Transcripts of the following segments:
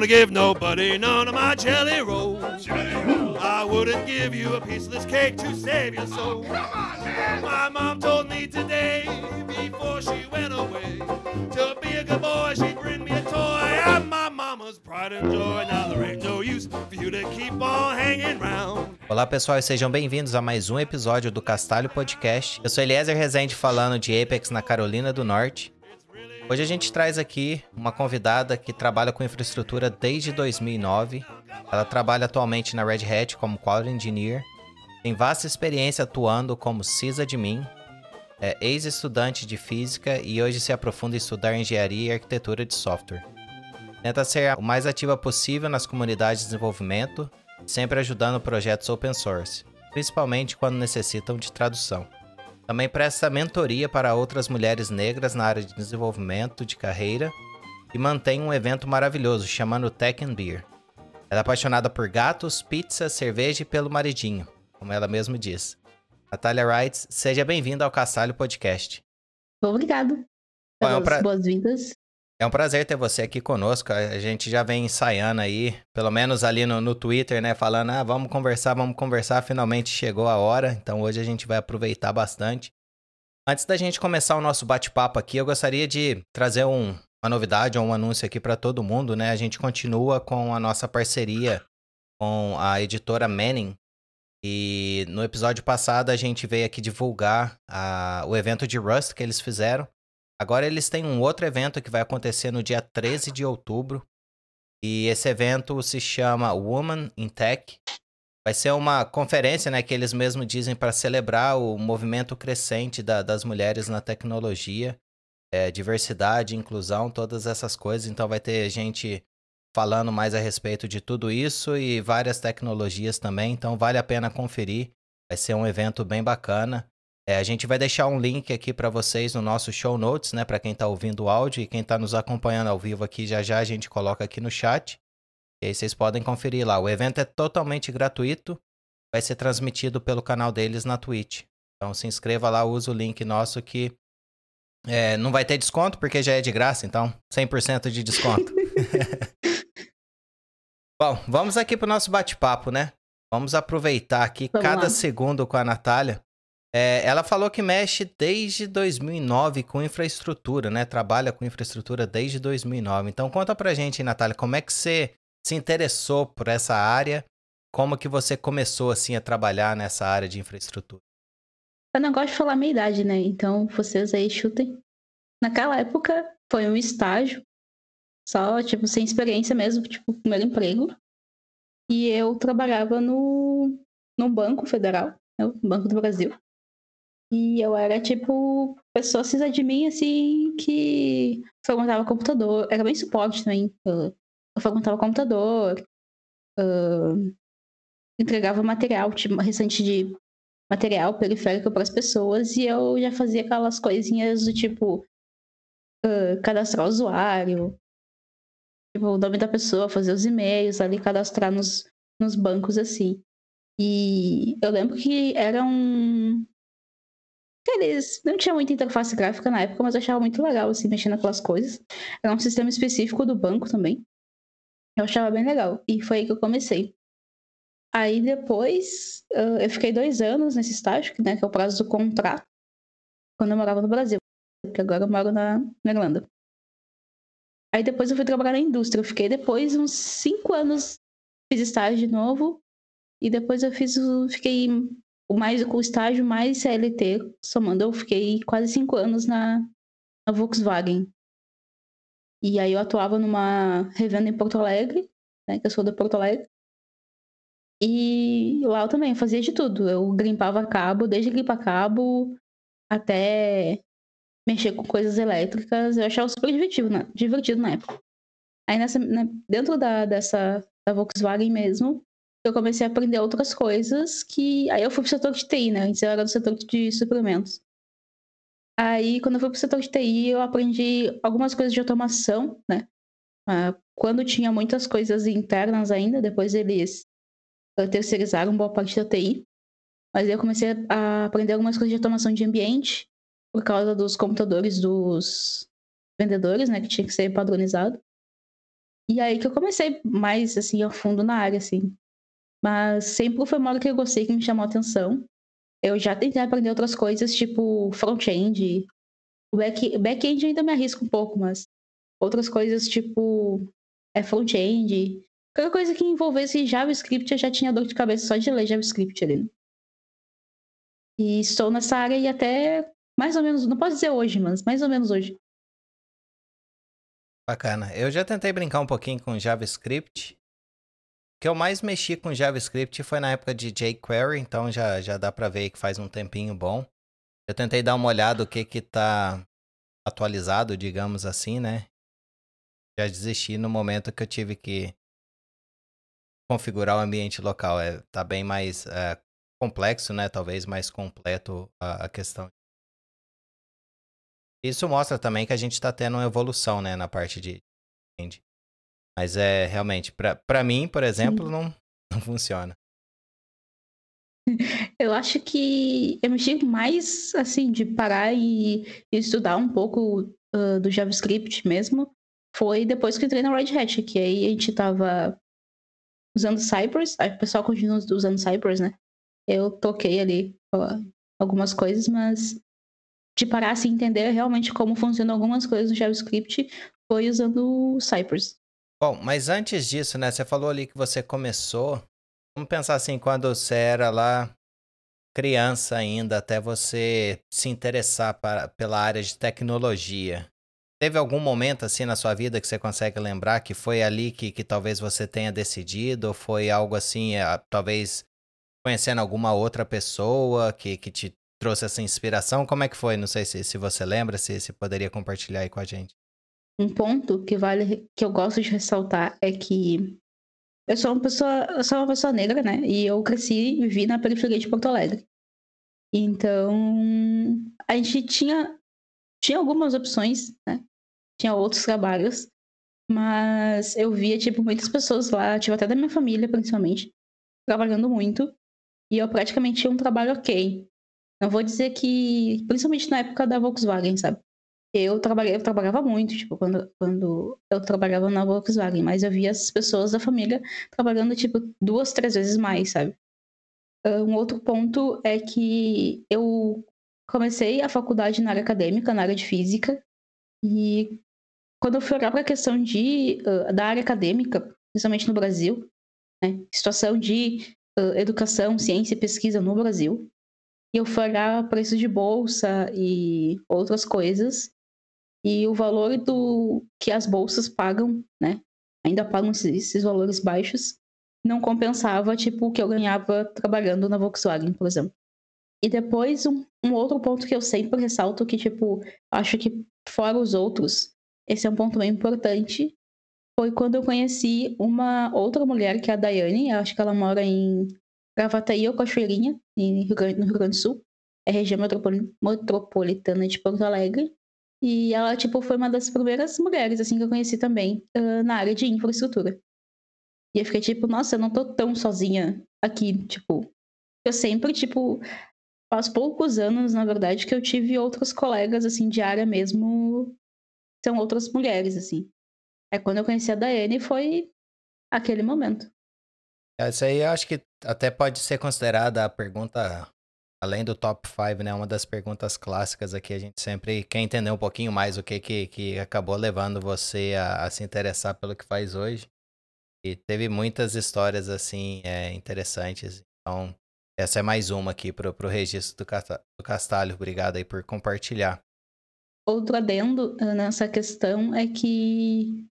gonna give nobody none of my jelly rolls. I wouldn't give you a piece of this cake to save your soul. My mom told me today, before she went away, to be a good boy, she'd bring me a toy. I'm my mama's pride and joy. Now there ain't no use for you to keep on hanging round. Olá pessoal e sejam bem-vindos a mais um episódio do Castalho Podcast. Eu sou Eliezer Rezende falando de Apex na Carolina do Norte. Hoje a gente traz aqui uma convidada que trabalha com infraestrutura desde 2009. Ela trabalha atualmente na Red Hat como Quality Engineer. Tem vasta experiência atuando como sysadmin. É ex-estudante de física e hoje se aprofunda em estudar engenharia e arquitetura de software. Tenta ser o mais ativa possível nas comunidades de desenvolvimento, sempre ajudando projetos open source, principalmente quando necessitam de tradução. Também presta mentoria para outras mulheres negras na área de desenvolvimento de carreira e mantém um evento maravilhoso chamado Tech and Beer. Ela é apaixonada por gatos, pizza, cerveja e pelo maridinho, como ela mesma diz. Natália Wright, seja bem-vinda ao Castalho Podcast. Obrigado Bom, é um pra- boas-vindas. É um prazer ter você aqui conosco. A gente já vem ensaiando aí, pelo menos ali no, no Twitter, né? Falando, ah, vamos conversar, vamos conversar. Finalmente chegou a hora, então hoje a gente vai aproveitar bastante. Antes da gente começar o nosso bate-papo aqui, eu gostaria de trazer um- uma novidade ou um anúncio aqui para todo mundo, né? A gente continua com a nossa parceria com a editora Manning. E no episódio passado a gente veio aqui divulgar a- o evento de Rust que eles fizeram. Agora eles têm um outro evento que vai acontecer no dia 13 de outubro. E esse evento se chama Woman in Tech. Vai ser uma conferência, né, que eles mesmos dizem para celebrar o movimento crescente da- das mulheres na tecnologia, é, diversidade, inclusão, todas essas coisas. Então vai ter gente falando mais a respeito de tudo isso e várias tecnologias também. Então vale a pena conferir. Vai ser um evento bem bacana. É, a gente vai deixar um link aqui para vocês no nosso show notes, né? Para quem está ouvindo o áudio e quem está nos acompanhando ao vivo aqui, já já a gente coloca aqui no chat. E aí vocês podem conferir lá. O evento é totalmente gratuito, vai ser transmitido pelo canal deles na Twitch. Então se inscreva lá, usa o link nosso que é, não vai ter desconto porque já é de graça, então 100% de desconto. Bom, vamos aqui pro nosso bate-papo, né? Vamos aproveitar aqui Vamos cada lá. segundo com a Natália. É, ela falou que mexe desde 2009 com infraestrutura, né? Trabalha com infraestrutura desde 2009. Então conta pra gente, Natália, como é que você se interessou por essa área? Como que você começou assim a trabalhar nessa área de infraestrutura? Eu não gosto de falar minha idade, né? Então vocês aí chutem. Naquela época foi um estágio, só, tipo, sem experiência mesmo, tipo, primeiro emprego. E eu trabalhava no, no Banco Federal, né? o Banco do Brasil. E eu era, tipo, pessoa sysadmin, assim, que frequentava computador. Era bem suporte também. Eu frequentava computador, ah, entregava material, tipo, restante de material periférico para as pessoas e eu já fazia aquelas coisinhas do tipo ah, cadastrar o usuário, tipo, o nome da pessoa, fazer os e-mails ali, cadastrar nos, nos bancos assim. E eu lembro que era um. Eles não tinha muita interface gráfica na época, mas eu achava muito legal assim, mexer naquelas coisas. Era um sistema específico do banco também. Eu achava bem legal. E foi aí que eu comecei. Aí depois, eu fiquei dois anos nesse estágio, né, que é o prazo do contrato, quando eu morava no Brasil, porque agora eu moro na, na Irlanda. Aí depois eu fui trabalhar na indústria. Eu fiquei depois uns cinco anos, fiz estágio de novo, e depois eu fiz. Fiquei o mais com o estágio mais CLT, somando, eu fiquei quase cinco anos na, na Volkswagen. E aí eu atuava numa revenda em Porto Alegre, né, que eu sou de Porto Alegre. E lá eu também fazia de tudo. Eu grimpava cabo, desde limpar cabo até mexer com coisas elétricas. Eu achava super divertido, na, divertido na época. Aí nessa, né, dentro da, dessa da Volkswagen mesmo, eu comecei a aprender outras coisas que. Aí eu fui pro setor de TI, né? Antes eu era do setor de suplementos. Aí, quando eu fui pro setor de TI, eu aprendi algumas coisas de automação, né? Ah, quando tinha muitas coisas internas ainda, depois eles terceirizaram boa parte da TI. Mas eu comecei a aprender algumas coisas de automação de ambiente, por causa dos computadores dos vendedores, né? Que tinha que ser padronizado. E aí que eu comecei mais, assim, a fundo na área, assim. Mas sempre foi uma área que eu gostei, que me chamou a atenção. Eu já tentei aprender outras coisas, tipo front-end. Back-end back ainda me arrisco um pouco, mas outras coisas, tipo é, front-end. Qualquer coisa que envolvesse JavaScript, eu já tinha dor de cabeça só de ler JavaScript ali. Né? E estou nessa área e até mais ou menos, não posso dizer hoje, mas mais ou menos hoje. Bacana. Eu já tentei brincar um pouquinho com JavaScript. Que eu mais mexi com JavaScript foi na época de jQuery, então já, já dá para ver que faz um tempinho bom. Eu tentei dar uma olhada o que que tá atualizado, digamos assim, né? Já desisti no momento que eu tive que configurar o ambiente local. É, tá bem mais é, complexo, né? Talvez mais completo a, a questão isso mostra também que a gente está tendo uma evolução, né, na parte de Mas é realmente, para mim, por exemplo, não, não funciona. Eu acho que eu mexi mais, assim, de parar e, e estudar um pouco uh, do JavaScript mesmo. Foi depois que entrei na Red Hat, que aí a gente tava usando Cypress, aí o pessoal continua usando Cypress, né? Eu toquei ali uh, algumas coisas, mas de parar assim entender realmente como funcionam algumas coisas no JavaScript foi usando o Cypress. Bom, mas antes disso, né, você falou ali que você começou, vamos pensar assim, quando você era lá criança ainda, até você se interessar para, pela área de tecnologia. Teve algum momento assim na sua vida que você consegue lembrar que foi ali que, que talvez você tenha decidido, ou foi algo assim, é, talvez conhecendo alguma outra pessoa que, que te trouxe essa inspiração? Como é que foi? Não sei se, se você lembra, se, se poderia compartilhar aí com a gente. Um ponto que vale que eu gosto de ressaltar é que eu sou uma pessoa, eu sou uma pessoa negra, né? E eu cresci e vivi na periferia de Porto Alegre. Então, a gente tinha tinha algumas opções, né? Tinha outros trabalhos, mas eu via tipo muitas pessoas lá, tipo até da minha família, principalmente, trabalhando muito, e eu praticamente tinha um trabalho ok. Não vou dizer que, principalmente na época da Volkswagen, sabe? Eu, trabalhei, eu trabalhava muito, tipo, quando, quando eu trabalhava na Volkswagen, mas eu via as pessoas da família trabalhando, tipo, duas, três vezes mais, sabe? Ah, um outro ponto é que eu comecei a faculdade na área acadêmica, na área de física, e quando eu fui olhar para a questão de, uh, da área acadêmica, principalmente no Brasil, né, situação de uh, educação, ciência e pesquisa no Brasil, e eu fui olhar preço de bolsa e outras coisas. E o valor do que as bolsas pagam, né? Ainda pagam esses valores baixos, não compensava, tipo, o que eu ganhava trabalhando na Volkswagen, por exemplo. E depois, um, um outro ponto que eu sempre ressalto, que, tipo, acho que fora os outros, esse é um ponto bem importante, foi quando eu conheci uma outra mulher, que é a Daiane, acho que ela mora em Gravataí ou Cachoeirinha, no Rio Grande do Sul. É região metropolitana de Porto Alegre. E ela, tipo, foi uma das primeiras mulheres, assim, que eu conheci também uh, na área de infraestrutura. E eu fiquei tipo, nossa, eu não tô tão sozinha aqui, tipo. Eu sempre, tipo, faz poucos anos, na verdade, que eu tive outros colegas, assim, de área mesmo, são outras mulheres, assim. É quando eu conheci a Daiane foi aquele momento. Essa aí eu acho que até pode ser considerada a pergunta, além do top 5, né? Uma das perguntas clássicas aqui. A gente sempre quer entender um pouquinho mais o que, que, que acabou levando você a, a se interessar pelo que faz hoje. E teve muitas histórias, assim, é, interessantes. Então, essa é mais uma aqui pro, pro registro do, Castalho. Obrigado aí por compartilhar. Outro adendo eh, nessa questão é que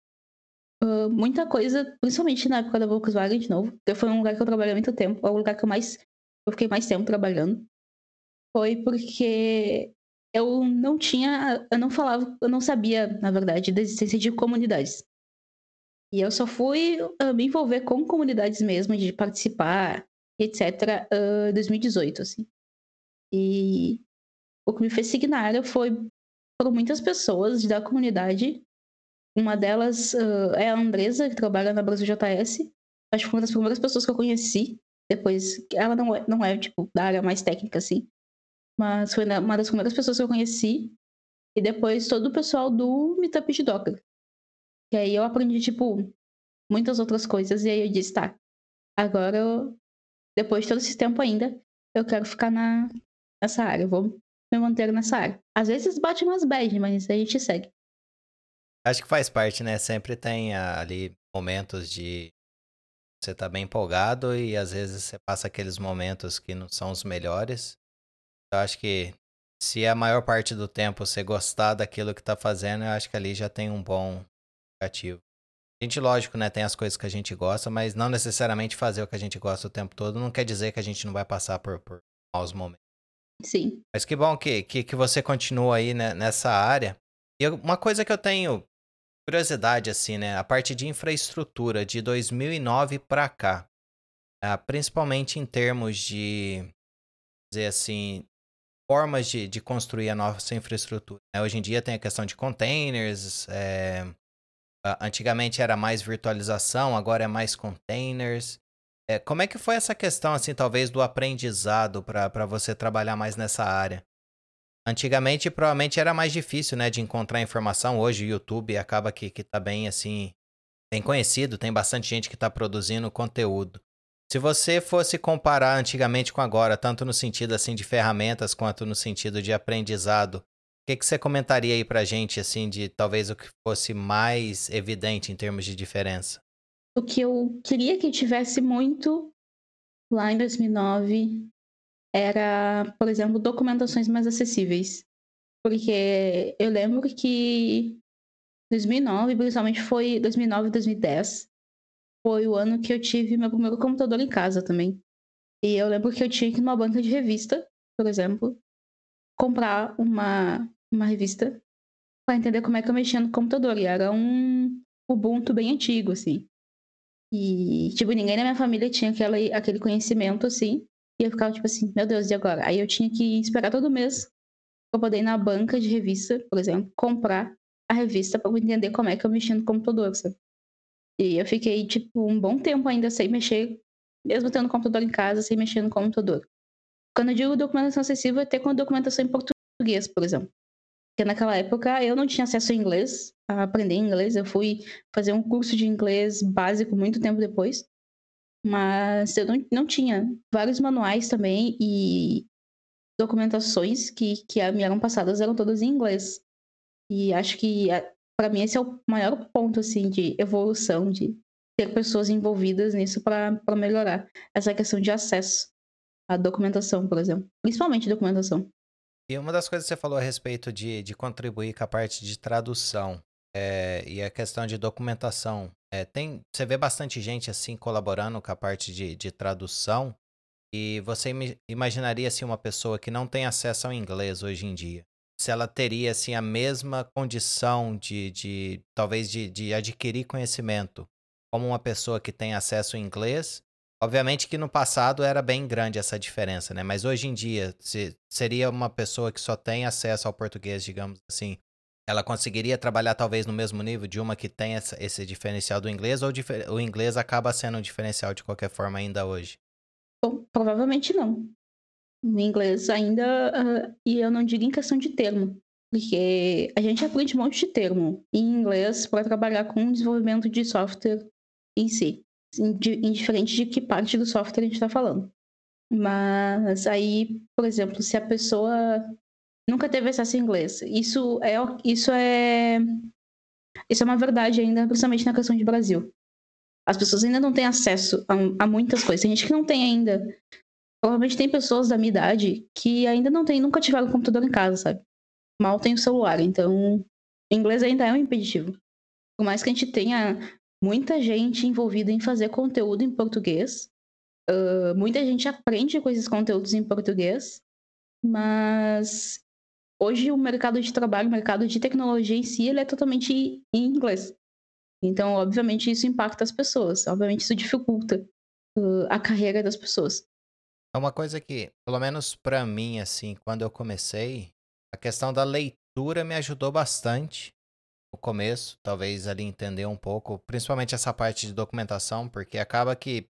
Uh, muita coisa, principalmente na época da Volkswagen de novo, que foi um lugar que eu trabalhei muito tempo, é o lugar que eu mais eu fiquei mais tempo trabalhando. Foi porque eu não tinha, eu não falava, eu não sabia, na verdade, da existência de comunidades. E eu só fui uh, me envolver com comunidades mesmo, de participar, etc., uh, 2018, assim. E o que me fez seguir na área foi por muitas pessoas da comunidade uma delas uh, é a Andresa, que trabalha na Brasil JS. Acho que foi uma das primeiras pessoas que eu conheci. Depois, ela não é, não é tipo, da área mais técnica, assim. Mas foi uma das primeiras pessoas que eu conheci. E depois todo o pessoal do Meetup de Docker. E aí eu aprendi, tipo, muitas outras coisas. E aí eu disse, tá, agora, eu, depois de todo esse tempo ainda, eu quero ficar na, nessa área, eu vou me manter nessa área. Às vezes bate umas bad, mas a gente segue. Acho que faz parte, né? Sempre tem ali momentos de você tá bem empolgado e às vezes você passa aqueles momentos que não são os melhores. Eu acho que se a maior parte do tempo você gostar daquilo que tá fazendo, eu acho que ali já tem um bom indicativo. A gente, lógico, né, tem as coisas que a gente gosta, mas não necessariamente fazer o que a gente gosta o tempo todo não quer dizer que a gente não vai passar por, por maus momentos. Sim. Mas que bom que, que, que você continua aí né, nessa área. E uma coisa que eu tenho curiosidade, assim, né? A parte de infraestrutura de 2009 para cá, ah, principalmente em termos de, dizer assim, formas de, de construir a nossa infraestrutura. Né? Hoje em dia tem a questão de containers, é, antigamente era mais virtualização, agora é mais containers. É, como é que foi essa questão, assim, talvez do aprendizado para você trabalhar mais nessa área? Antigamente, provavelmente era mais difícil, né, de encontrar informação. Hoje o YouTube acaba que, que tá bem, assim, bem conhecido, tem bastante gente que está produzindo conteúdo. Se você fosse comparar antigamente com agora, tanto no sentido, assim, de ferramentas quanto no sentido de aprendizado, o que, que você comentaria aí pra gente, assim, de talvez o que fosse mais evidente em termos de diferença? O que eu queria que tivesse muito lá em 2009 era, por exemplo, documentações mais acessíveis. Porque eu lembro que 2009, principalmente foi 2009 e 2010, foi o ano que eu tive meu primeiro computador em casa também. E eu lembro que eu tinha que ir numa banca de revista, por exemplo, comprar uma, uma revista para entender como é que eu mexia no computador. E era um Ubuntu bem antigo, assim. E, tipo, ninguém na minha família tinha aquela, aquele conhecimento, assim. E eu ficava tipo assim, meu Deus, e agora? Aí eu tinha que esperar todo mês pra poder ir na banca de revista, por exemplo, comprar a revista para entender como é que eu mexia no computador, sabe? E eu fiquei, tipo, um bom tempo ainda sem mexer, mesmo tendo computador em casa, sem mexer no computador. Quando eu digo documentação acessível, é ter com documentação em português, por exemplo. Porque naquela época eu não tinha acesso a inglês, a aprender inglês. Eu fui fazer um curso de inglês básico muito tempo depois. Mas eu não, não tinha vários manuais também e documentações que, que me eram passadas eram todas em inglês. E acho que para mim esse é o maior ponto assim de evolução, de ter pessoas envolvidas nisso para melhorar essa questão de acesso à documentação, por exemplo. Principalmente documentação. E uma das coisas que você falou a respeito de, de contribuir com a parte de tradução é, e a questão de documentação. É, tem, você vê bastante gente assim colaborando com a parte de, de tradução. E você imaginaria assim uma pessoa que não tem acesso ao inglês hoje em dia, se ela teria assim a mesma condição de, de talvez de, de adquirir conhecimento como uma pessoa que tem acesso ao inglês. Obviamente que no passado era bem grande essa diferença, né? Mas hoje em dia, se, seria uma pessoa que só tem acesso ao português, digamos assim, ela conseguiria trabalhar talvez no mesmo nível de uma que tem essa, esse diferencial do inglês ou o inglês acaba sendo um diferencial de qualquer forma ainda hoje? Bom, provavelmente não. O inglês ainda, uh, e eu não digo em questão de termo, porque a gente aprende um monte de termo em inglês para trabalhar com desenvolvimento de software em si, indiferente de que parte do software a gente está falando. Mas aí, por exemplo, se a pessoa nunca teve acesso a inglês. Isso é, isso é, isso é uma verdade ainda, principalmente na questão de Brasil. As pessoas ainda não têm acesso a, a muitas coisas. Tem gente que não tem ainda. Provavelmente tem pessoas da minha idade que ainda não tem, nunca tiveram computador em casa, sabe? Mal tem o celular. Então, inglês ainda é um impeditivo. Por mais que a gente tenha muita gente envolvida em fazer conteúdo em português, uh, muita gente aprende com esses conteúdos em português, mas hoje o mercado de trabalho, o mercado de tecnologia em si, ele é totalmente em inglês. Então, obviamente, isso impacta as pessoas. Obviamente, isso dificulta uh, a carreira das pessoas. É uma coisa que, pelo menos para mim, assim, quando eu comecei, a questão da leitura me ajudou bastante no começo, talvez ali entender um pouco, principalmente essa parte de documentação, porque acaba que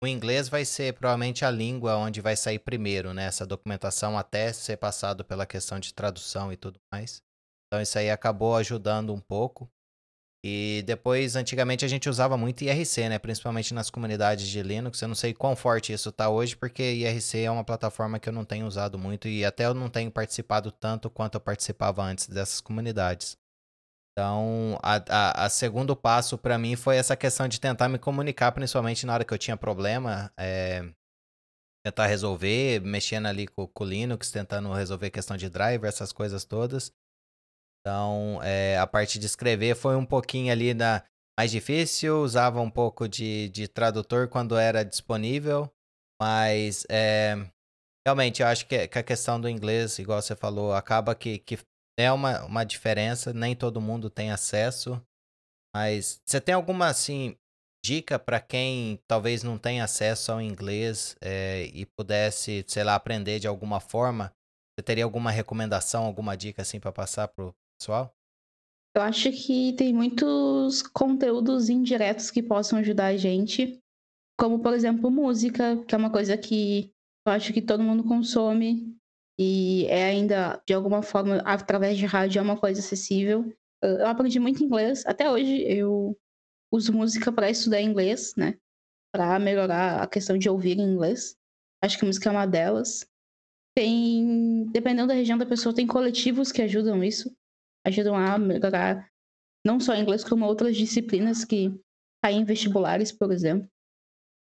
o inglês vai ser provavelmente a língua onde vai sair primeiro, né? Essa documentação até ser passado pela questão de tradução e tudo mais. Então isso aí acabou ajudando um pouco. E depois, antigamente, a gente usava muito IRC, né? Principalmente nas comunidades de Linux. Eu não sei quão forte isso tá hoje, porque IRC é uma plataforma que eu não tenho usado muito e até eu não tenho participado tanto quanto eu participava antes dessas comunidades. Então, a, a, a segundo passo para mim foi essa questão de tentar me comunicar, principalmente na hora que eu tinha problema, é, tentar resolver, mexendo ali com, o Linux, tentando resolver questão de driver, essas coisas todas. Então, é, a parte de escrever foi um pouquinho ali da mais difícil, usava um pouco de, de tradutor quando era disponível, mas é, realmente eu acho que, que, a questão do inglês, igual você falou, acaba que, que é uma, uma diferença, nem todo mundo tem acesso, mas você tem alguma, assim, dica para quem talvez não tenha acesso ao inglês é, e pudesse, sei lá, aprender de alguma forma? Você teria alguma recomendação, alguma dica assim para passar pro pessoal? Eu acho que tem muitos conteúdos indiretos que possam ajudar a gente, como por exemplo música, que é uma coisa que eu acho que todo mundo consome e é ainda de alguma forma através de rádio é uma coisa acessível. Eu aprendi muito inglês, até hoje eu uso música para estudar inglês, né? Para melhorar a questão de ouvir em inglês. Acho que música é uma delas. Tem, dependendo da região da pessoa, tem coletivos que ajudam isso, ajudam a melhorar não só inglês, como outras disciplinas que caem em vestibulares, por exemplo.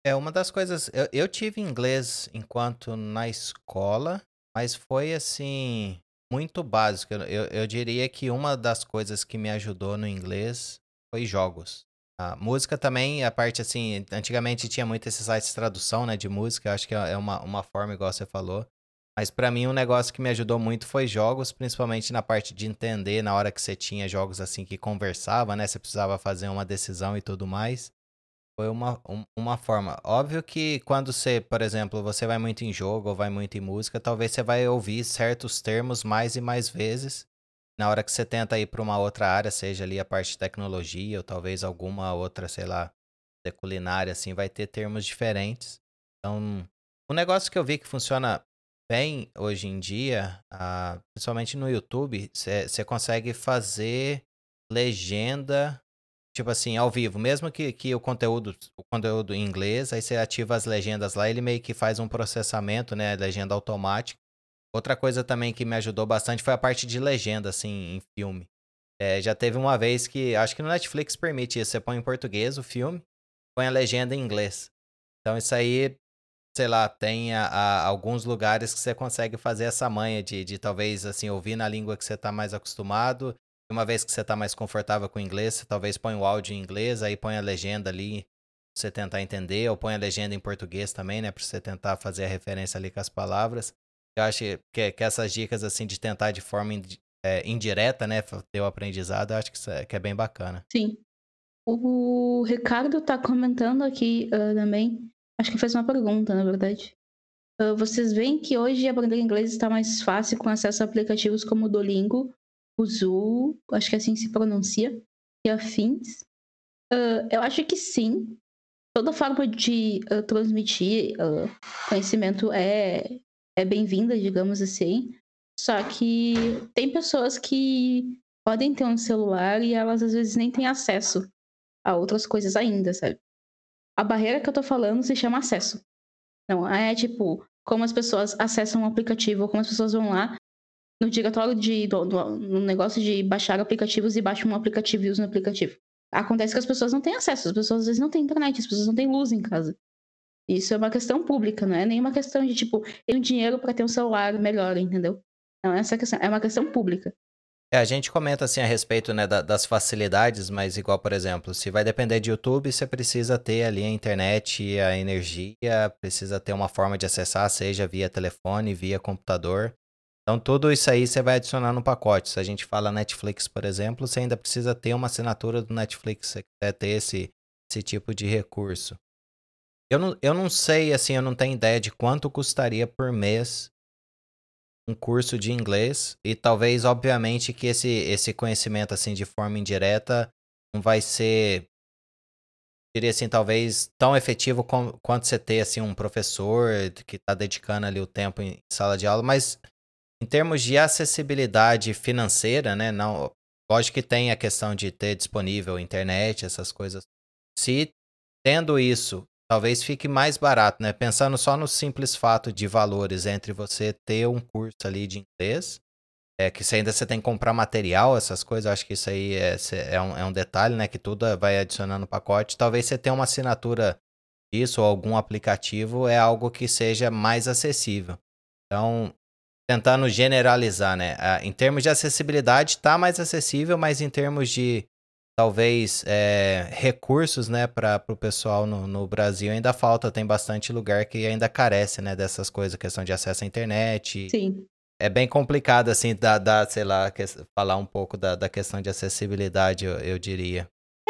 É uma das coisas. Eu, eu tive inglês enquanto na escola, mas foi assim muito básico. Eu, eu diria que uma das coisas que me ajudou no inglês foi jogos. A música também, a parte assim, antigamente tinha muito esses sites de tradução, né, de música, acho que é uma, uma forma igual você falou. Mas para mim um negócio que me ajudou muito foi jogos, principalmente na parte de entender na hora que você tinha jogos assim que conversava, né, você precisava fazer uma decisão e tudo mais. Foi uma, um, uma forma. Óbvio que quando você, por exemplo, você vai muito em jogo ou vai muito em música, talvez você vai ouvir certos termos mais e mais vezes na hora que você tenta ir para uma outra área, seja ali a parte de tecnologia ou talvez alguma outra, sei lá, culinária, assim, vai ter termos diferentes. Então, um negócio que eu vi que funciona bem hoje em dia, uh, principalmente no YouTube, você consegue fazer legenda, tipo assim, ao vivo. Mesmo que, que o conteúdo o conteúdo em inglês, aí você ativa as legendas lá, ele meio que faz um processamento, né, legenda automática. Outra coisa também que me ajudou bastante foi a parte de legenda, assim, em filme. É, já teve uma vez que, acho que no Netflix permite isso, você põe em português o filme, põe a legenda em inglês. Então isso aí, sei lá, tem a, a, alguns lugares que você consegue fazer essa manha de, de talvez, assim, ouvir na língua que você está mais acostumado. Uma vez que você está mais confortável com o inglês, você talvez põe o áudio em inglês, aí põe a legenda ali pra você tentar entender, ou põe a legenda em português também, né, pra você tentar fazer a referência ali com as palavras. Eu acho que, que essas dicas, assim, de tentar de forma é, indireta, né, ter o aprendizado, eu acho que, é, que é bem bacana. Sim. O Ricardo tá comentando aqui uh, também, acho que fez uma pergunta, na verdade. Uh, vocês veem que hoje aprender inglês está mais fácil com acesso a aplicativos como o Duolingo, o Zu, acho que assim se pronuncia, e afins. Uh, eu acho que sim. Toda forma de transmitir conhecimento é, é bem-vinda, digamos assim. Só que tem pessoas que podem ter um celular e elas às vezes nem têm acesso a outras coisas ainda, sabe? A barreira que eu tô falando se chama acesso. Não é tipo como as pessoas acessam um aplicativo, como as pessoas vão lá no diretório de do, do, no negócio de baixar aplicativos e baixam um aplicativo e usam o aplicativo. Acontece que as pessoas não têm acesso, as pessoas às vezes não têm internet, as pessoas não têm luz em casa. Isso é uma questão pública, não é nenhuma questão de tipo, tenho dinheiro para ter um celular melhor, entendeu? Não, essa questão é uma questão pública. É, a gente comenta assim a respeito né, da, das facilidades, mas igual, por exemplo, se vai depender de YouTube, você precisa ter ali a internet, a energia, precisa ter uma forma de acessar, seja via telefone, via computador. Então, tudo isso aí você vai adicionar no pacote. Se a gente fala Netflix, por exemplo, você ainda precisa ter uma assinatura do Netflix se você quiser ter esse, esse tipo de recurso. Eu não, eu não sei, assim, eu não tenho ideia de quanto custaria por mês um curso de inglês. E talvez, obviamente, que esse, esse conhecimento, assim, de forma indireta, não vai ser, diria assim, talvez tão efetivo com, quanto você ter, assim, um professor que está dedicando ali o tempo em sala de aula. Mas, em termos de acessibilidade financeira, né, não, lógico que tem a questão de ter disponível internet, essas coisas. Se tendo isso, talvez fique mais barato, né? Pensando só no simples fato de valores entre você ter um curso ali de inglês, é que você ainda você tem que comprar material, essas coisas, acho que isso aí é, é, um, é um detalhe, né? Que tudo vai adicionando no pacote. Talvez você tenha uma assinatura disso ou algum aplicativo é algo que seja mais acessível. Então, tentando generalizar, né? Em termos de acessibilidade, tá mais acessível, mas em termos de talvez é, recursos, né, para o pessoal no, no, Brasil ainda falta, tem bastante lugar que ainda carece, né, dessas coisas, questão de acesso à internet. Sim. É bem complicado, assim, da, da sei lá, que, falar um pouco da, da questão de acessibilidade, eu, eu diria.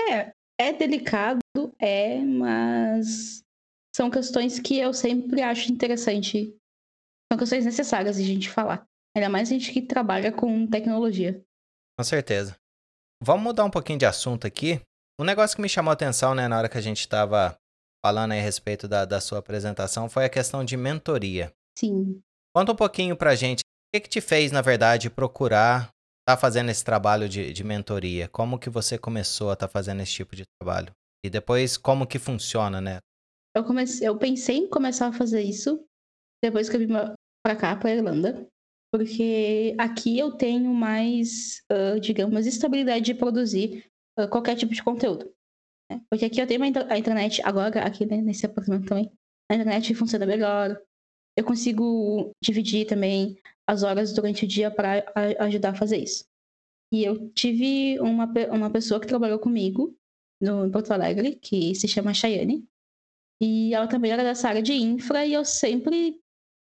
É, é delicado, é, mas são questões que eu sempre acho interessante são questões necessárias de a gente falar. Ainda mais a gente que trabalha com tecnologia. Com certeza. Vamos mudar um pouquinho de assunto aqui. Um negócio que me chamou a atenção, né, na hora que a gente estava falando aí a respeito da, da sua apresentação foi a questão de mentoria. Sim. Conta um pouquinho pra gente. O que, que te fez, na verdade, procurar estar tá fazendo esse trabalho de, de mentoria? Como que você começou a estar tá fazendo esse tipo de trabalho? E depois, como que funciona, né? Eu, comecei, eu pensei em começar a fazer isso depois que eu vim para cá, para Irlanda, porque aqui eu tenho mais, uh, digamos, estabilidade de produzir uh, qualquer tipo de conteúdo. Né? Porque aqui eu tenho a internet, agora, aqui né, nesse apartamento também, a internet funciona melhor. Eu consigo dividir também as horas durante o dia para ajudar a fazer isso. E eu tive uma, uma pessoa que trabalhou comigo no, em Porto Alegre, que se chama Chayane. E ela também era dessa área de infra e eu sempre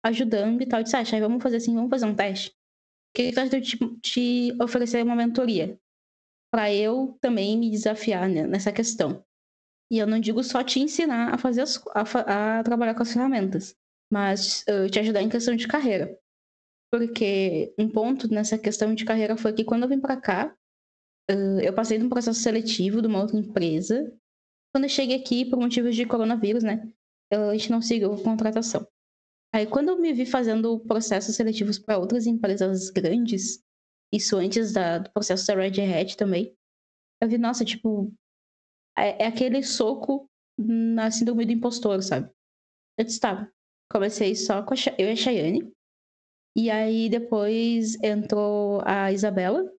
ajudando e tal. Eu disse, ah, vamos fazer assim, vamos fazer um teste. Que tal de te, te oferecer uma mentoria? Para eu também me desafiar né, nessa questão. E eu não digo só te ensinar a fazer as, a, a trabalhar com as ferramentas, mas uh, te ajudar em questão de carreira. Porque um ponto nessa questão de carreira foi que quando eu vim para cá, uh, eu passei num processo seletivo de uma outra empresa. Quando eu cheguei aqui, por motivos de coronavírus, né, a gente não seguiu a contratação. Aí, quando eu me vi fazendo processos seletivos para outras empresas grandes, isso antes da, do processo da Red Hat também, eu vi, nossa, tipo, é, é aquele soco na síndrome do impostor, sabe? Eu disse, tá, comecei só com a, eu e a Chayane, e aí depois entrou a Isabela,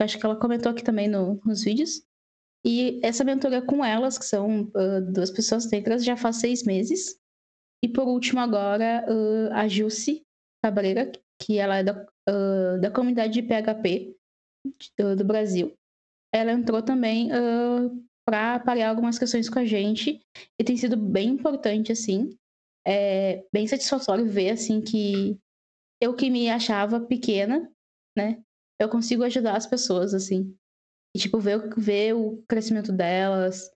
acho que ela comentou aqui também no, nos vídeos, e essa mentoria com elas, que são uh, duas pessoas negras, já faz seis meses. E por último, agora, uh, a Jussi Cabreira, que ela é da, uh, da comunidade de PHP do, do, Brasil. Ela entrou também uh, para parear algumas questões com a gente e tem sido bem importante, assim. É bem satisfatório ver, assim, que eu que me achava pequena, né? Eu consigo ajudar as pessoas, assim. E, tipo, ver, ver o crescimento delas,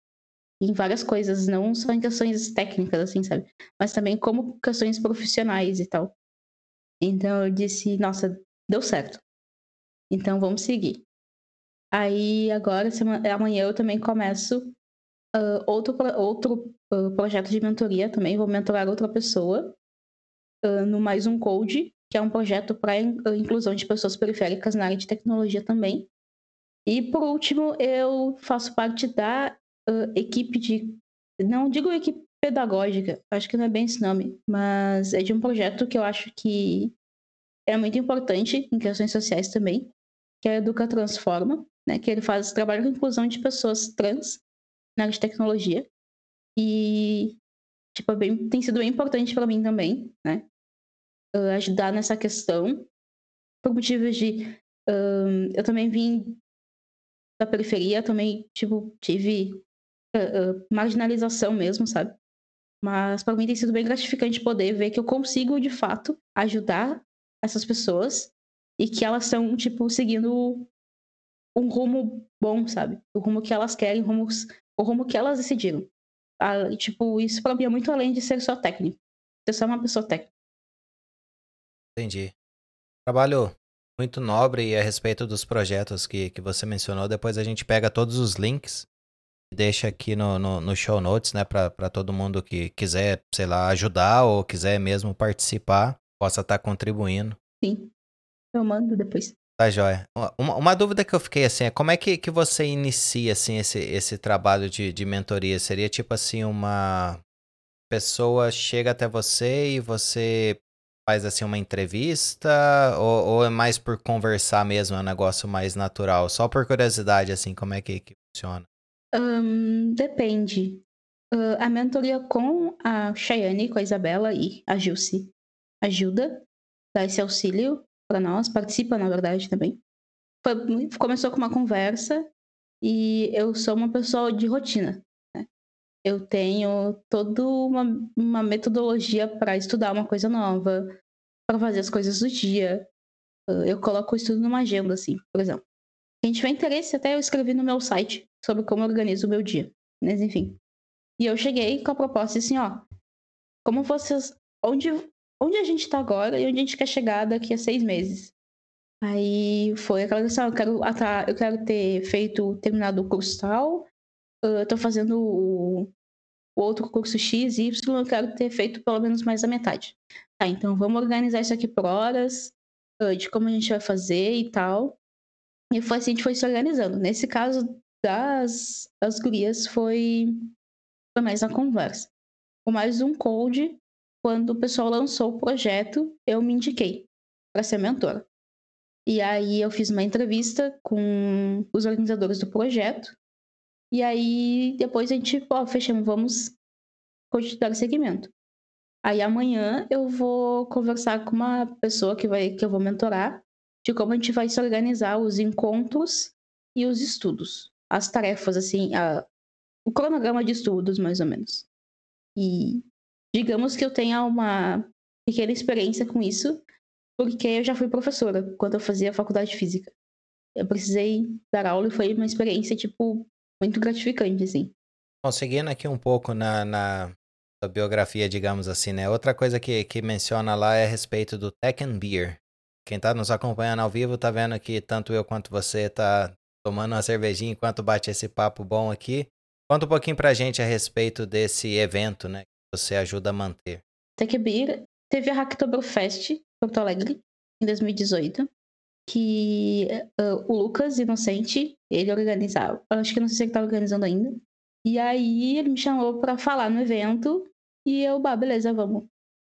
em várias coisas, não só em questões técnicas, assim, sabe? Mas também como questões profissionais e tal. Então eu disse, nossa, deu certo. Então vamos seguir. Aí agora, semana, amanhã eu também começo uh, outro, outro uh, projeto de mentoria também. Vou mentorar outra pessoa uh, no Mais Um Code, que é um projeto para inclusão de pessoas periféricas na área de tecnologia também. E por último, eu faço parte da uh, equipe de. Não digo equipe pedagógica, acho que não é bem esse nome, mas é de um projeto que eu acho que é muito importante em questões sociais também, que é a Educa Transforma, né, que ele faz trabalho com inclusão de pessoas trans na área de tecnologia. E tipo, é bem, tem sido bem importante para mim também, né? Uh, ajudar nessa questão por motivos de eu também vim da periferia, também tipo tive uh, marginalização mesmo, sabe? Mas para mim tem sido bem gratificante poder ver que eu consigo, de fato, ajudar essas pessoas e que elas estão, tipo, seguindo um rumo bom, sabe? O rumo que elas querem, rumos, o rumo que elas decidiram. Ah, tipo, isso para mim é muito além de ser só técnico. Ser só uma pessoa técnica. Entendi. Trabalho muito nobre e a respeito dos projetos que, que você mencionou. Depois a gente pega todos os links deixa aqui no, no, no show notes, né, para todo mundo que quiser, sei lá, ajudar ou quiser mesmo participar, possa estar tá contribuindo. Sim, eu mando depois. Tá joia. Uma, uma, dúvida que eu fiquei assim é como é que, que você inicia assim esse, esse trabalho de, de mentoria? Seria tipo assim uma pessoa chega até você e você faz assim uma entrevista ou, ou é mais por conversar mesmo, é um negócio mais natural? Só por curiosidade assim, como é que, que funciona? Um, depende. Uh, a mentoria com a Cheyenne, com a Isabela e a Gilce ajuda, dá esse auxílio para nós, participa, na verdade, também. Foi, começou com uma conversa e eu sou uma pessoa de rotina. Né? Eu tenho toda uma, uma metodologia para estudar uma coisa nova, para fazer as coisas do dia. Eu coloco o estudo numa agenda, assim, por exemplo. Quem tiver interesse, até eu escrevi no meu site sobre como eu organizo o meu dia. Mas enfim. E eu cheguei com a proposta assim, ó. Como vocês. Onde onde a gente tá agora e onde a gente quer chegar daqui a seis meses. Aí foi aquela questão, eu quero, eu quero ter feito, terminado o curso tal, eu tô fazendo o, o outro curso X, Y, eu quero ter feito pelo menos mais a metade. Tá, então vamos organizar isso aqui por horas, de como a gente vai fazer e tal. E foi assim, a gente foi se organizando. Nesse caso das, das gurias, foi, foi mais a conversa. Com mais um code quando o pessoal lançou o projeto, eu me indiquei para ser mentora. E aí eu fiz uma entrevista com os organizadores do projeto. E aí depois a gente, ó, fechamos, vamos continuar o segmento. Aí amanhã eu vou conversar com uma pessoa que vai que eu vou mentorar de como a gente vai se organizar os encontros e os estudos, as tarefas assim, a, o cronograma de estudos mais ou menos. E digamos que eu tenha uma pequena experiência com isso, porque eu já fui professora quando eu fazia faculdade de física. Eu precisei dar aula e foi uma experiência, tipo, muito gratificante, assim. Bom, seguindo aqui um pouco na, na biografia, digamos assim, né? Outra coisa que, que menciona lá é a respeito do Tech and Beer. Quem tá nos acompanhando ao vivo tá vendo que tanto eu quanto você tá tomando uma cervejinha enquanto bate esse papo bom aqui. Conta um pouquinho pra gente a respeito desse evento, né? você ajuda a manter? TechBeer teve a Hacktoberfest em Porto Alegre em 2018, que uh, o Lucas Inocente, ele organizava, acho que não sei se ele tá organizando ainda. E aí ele me chamou para falar no evento e eu, bah, beleza, vamos.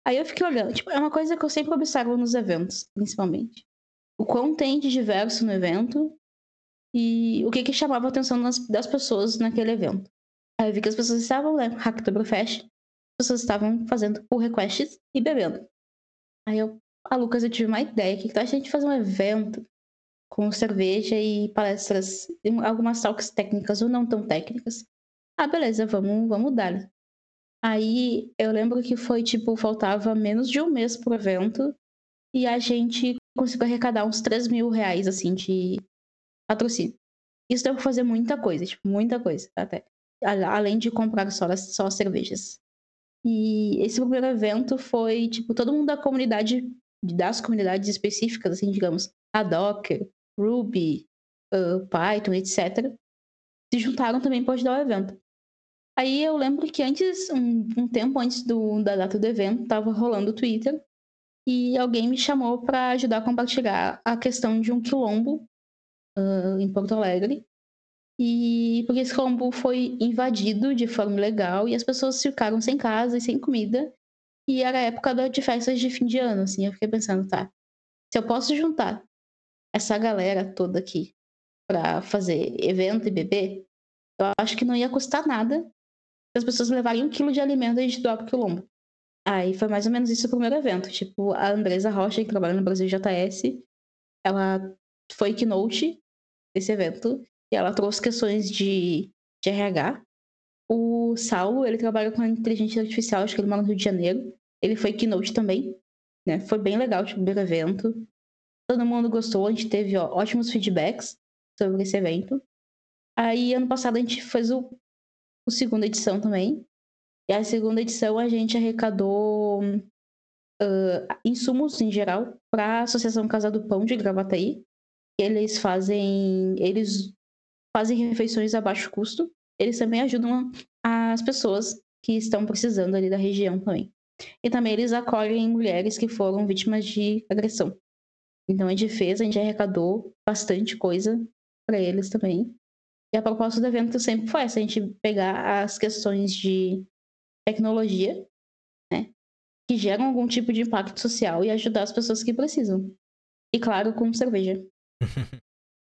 Aí eu fiquei olhando, tipo, é uma coisa que eu sempre observo nos eventos, principalmente. O quão tem de diverso no evento e o que que chamava a atenção das, das pessoas naquele evento. Aí eu vi que as pessoas estavam, né, Hacktoberfest, pessoas estavam fazendo pull requests e bebendo. Aí eu, a Lucas, eu tive uma ideia. Que, que a gente fazer um evento com cerveja e palestras, algumas talks técnicas ou não tão técnicas? Ah, beleza, vamos, vamos dar. Aí eu lembro que foi tipo, faltava menos de um mês pro evento e a gente conseguiu arrecadar uns 3 mil reais, assim, de patrocínio. Isso deu pra fazer muita coisa, tipo, muita coisa, até. Além de comprar só, só cervejas. E esse primeiro evento foi, tipo, todo mundo da comunidade, das comunidades específicas, assim, digamos, a Docker, Ruby, uh, Python, etc., se juntaram também para ajudar o evento. Aí eu lembro que antes, um, um tempo antes do, da data do evento, estava rolando o Twitter e alguém me chamou para ajudar a compartilhar a questão de um quilombo uh, em Porto Alegre e porque esse rombo foi invadido de forma ilegal e as pessoas ficaram sem casa e sem comida. E era a época de festas de fim de ano, assim. Eu fiquei pensando, tá, se eu posso juntar essa galera toda aqui para fazer evento e beber, eu acho que não ia custar nada as pessoas levarem um quilo de alimento a gente doar pro quilombo. Aí foi mais ou menos isso o primeiro evento. Tipo, a Andresa Rocha, que trabalha no Brasil JS, ela foi keynote desse evento e ela trouxe questões de, de RH. O Saulo, ele trabalha com inteligência artificial, acho que ele mora no Rio de Janeiro. Ele foi keynote também, né? Foi bem legal, tipo, o primeiro evento. Todo mundo gostou, a gente teve ó, ótimos feedbacks sobre esse evento. Aí, ano passado, a gente fez o, o segunda edição também. E a segunda edição a gente arrecadou uh, insumos em geral para a Associação Casa do Pão de Gravataí. Eles fazem. Eles fazem refeições a baixo custo, eles também ajudam as pessoas que estão precisando ali da região também. E também eles acolhem mulheres que foram vítimas de agressão. Então a gente fez, a gente arrecadou bastante coisa para eles também. E a proposta do evento sempre foi essa, a gente pegar as questões de tecnologia, né, que geram algum tipo de impacto social e ajudar as pessoas que precisam. E claro, com cerveja.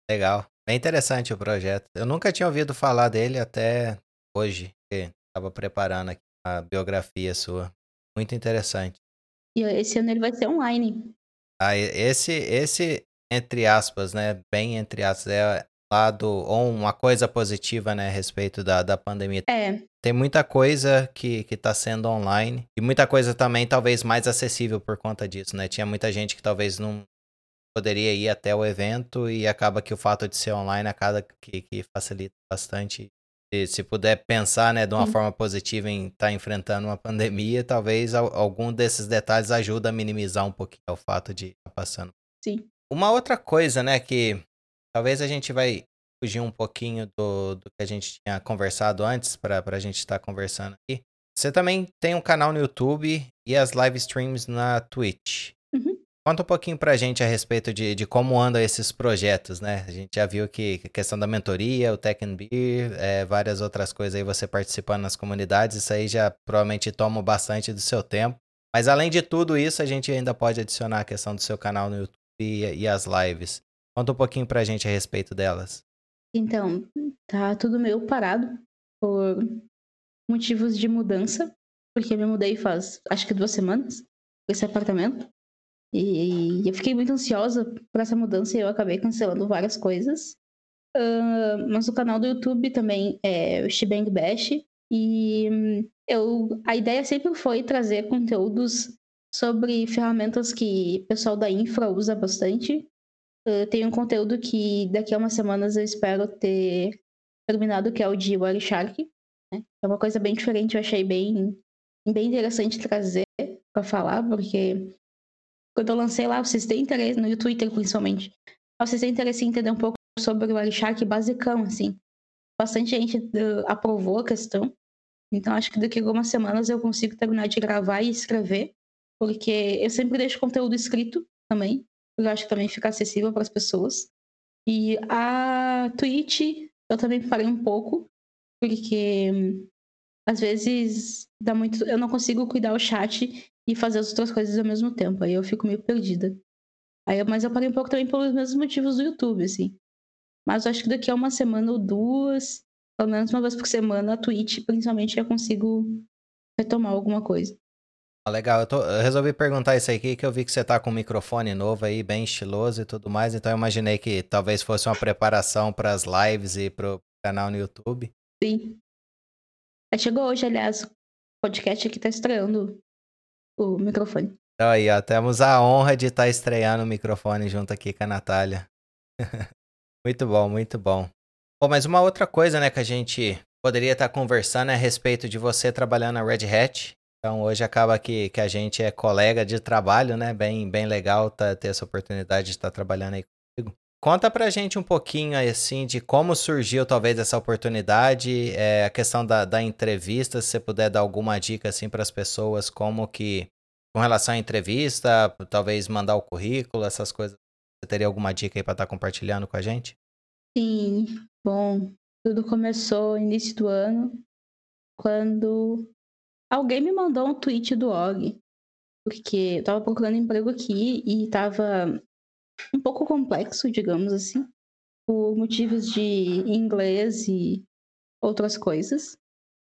Legal. Bem interessante o projeto. Eu nunca tinha ouvido falar dele até hoje, que estava preparando aqui a biografia sua. Muito interessante. E esse ano ele vai ser online. Ah, esse, esse entre aspas, né? Bem entre aspas, é lado ou uma coisa positiva, né, a respeito da, da pandemia. É. Tem muita coisa que, que tá sendo online e muita coisa também talvez mais acessível por conta disso, né? Tinha muita gente que talvez não poderia ir até o evento e acaba que o fato de ser online acaba que, que facilita bastante. E se puder pensar, né, de uma Sim. forma positiva em estar enfrentando uma pandemia, talvez al- algum desses detalhes ajuda a minimizar um pouquinho o fato de estar passando. Sim. Uma outra coisa, né, que talvez a gente vai fugir um pouquinho do, do que a gente tinha conversado antes para a gente estar conversando aqui. Você também tem um canal no YouTube e as live streams na Twitch. Uhum. Conta um pouquinho pra gente a respeito de, de como andam esses projetos, né? A gente já viu que a questão da mentoria, o Tech and Beer, é, várias outras coisas aí, você participando nas comunidades, isso aí já provavelmente toma bastante do seu tempo. Mas além de tudo isso, a gente ainda pode adicionar a questão do seu canal no YouTube e, e as lives. Conta um pouquinho pra gente a respeito delas. Então, tá tudo meio parado por motivos de mudança, porque eu me mudei faz acho que duas semanas esse apartamento. E eu fiquei muito ansiosa por essa mudança e eu acabei cancelando várias coisas. Ah, mas o canal do YouTube também é o Shebang Bash. E hum, eu, a ideia sempre foi trazer conteúdos sobre ferramentas que o pessoal da infra usa bastante. Uh, tem um conteúdo que daqui a umas semanas eu espero ter terminado, que é o de Wireshark. Né? É uma coisa bem diferente, eu achei bem, bem interessante trazer para falar, porque quando eu lancei lá, vocês têm interesse, no Twitter principalmente, vocês têm interesse em entender um pouco sobre o Wireshark basicão, assim. Bastante gente uh, aprovou a questão. Então acho que daqui a algumas semanas eu consigo terminar de gravar e escrever, porque eu sempre deixo conteúdo escrito também, eu acho que também fica acessível para as pessoas. E a Twitch, eu também parei um pouco, porque hum, às vezes dá muito. Eu não consigo cuidar o chat e fazer as outras coisas ao mesmo tempo. Aí eu fico meio perdida. Aí, mas eu parei um pouco também pelos mesmos motivos do YouTube, assim. Mas eu acho que daqui a uma semana ou duas, pelo menos uma vez por semana, a Twitch, principalmente, eu consigo retomar alguma coisa. Ah, legal, eu, tô- eu resolvi perguntar isso aqui, que eu vi que você tá com um microfone novo aí, bem estiloso e tudo mais, então eu imaginei que talvez fosse uma preparação para as lives e pro canal no YouTube. Sim. Aí chegou hoje, aliás, o podcast aqui tá estreando o microfone. Então aí, ó, temos a honra de estar estreando o microfone junto aqui com a Natália. muito bom, muito bom. Bom, mas uma outra coisa, né, que a gente poderia estar conversando é a respeito de você trabalhando na Red Hat. Então hoje acaba que, que a gente é colega de trabalho, né? Bem, bem legal tá, ter essa oportunidade de estar trabalhando aí comigo. Conta pra gente um pouquinho assim de como surgiu talvez essa oportunidade, é, a questão da, da entrevista, se você puder dar alguma dica assim para as pessoas, como que com relação à entrevista, talvez mandar o currículo, essas coisas. Você teria alguma dica aí para estar compartilhando com a gente? Sim, bom, tudo começou no início do ano, quando alguém me mandou um tweet do Og, porque eu tava procurando emprego aqui e tava um pouco complexo, digamos assim, por motivos de inglês e outras coisas.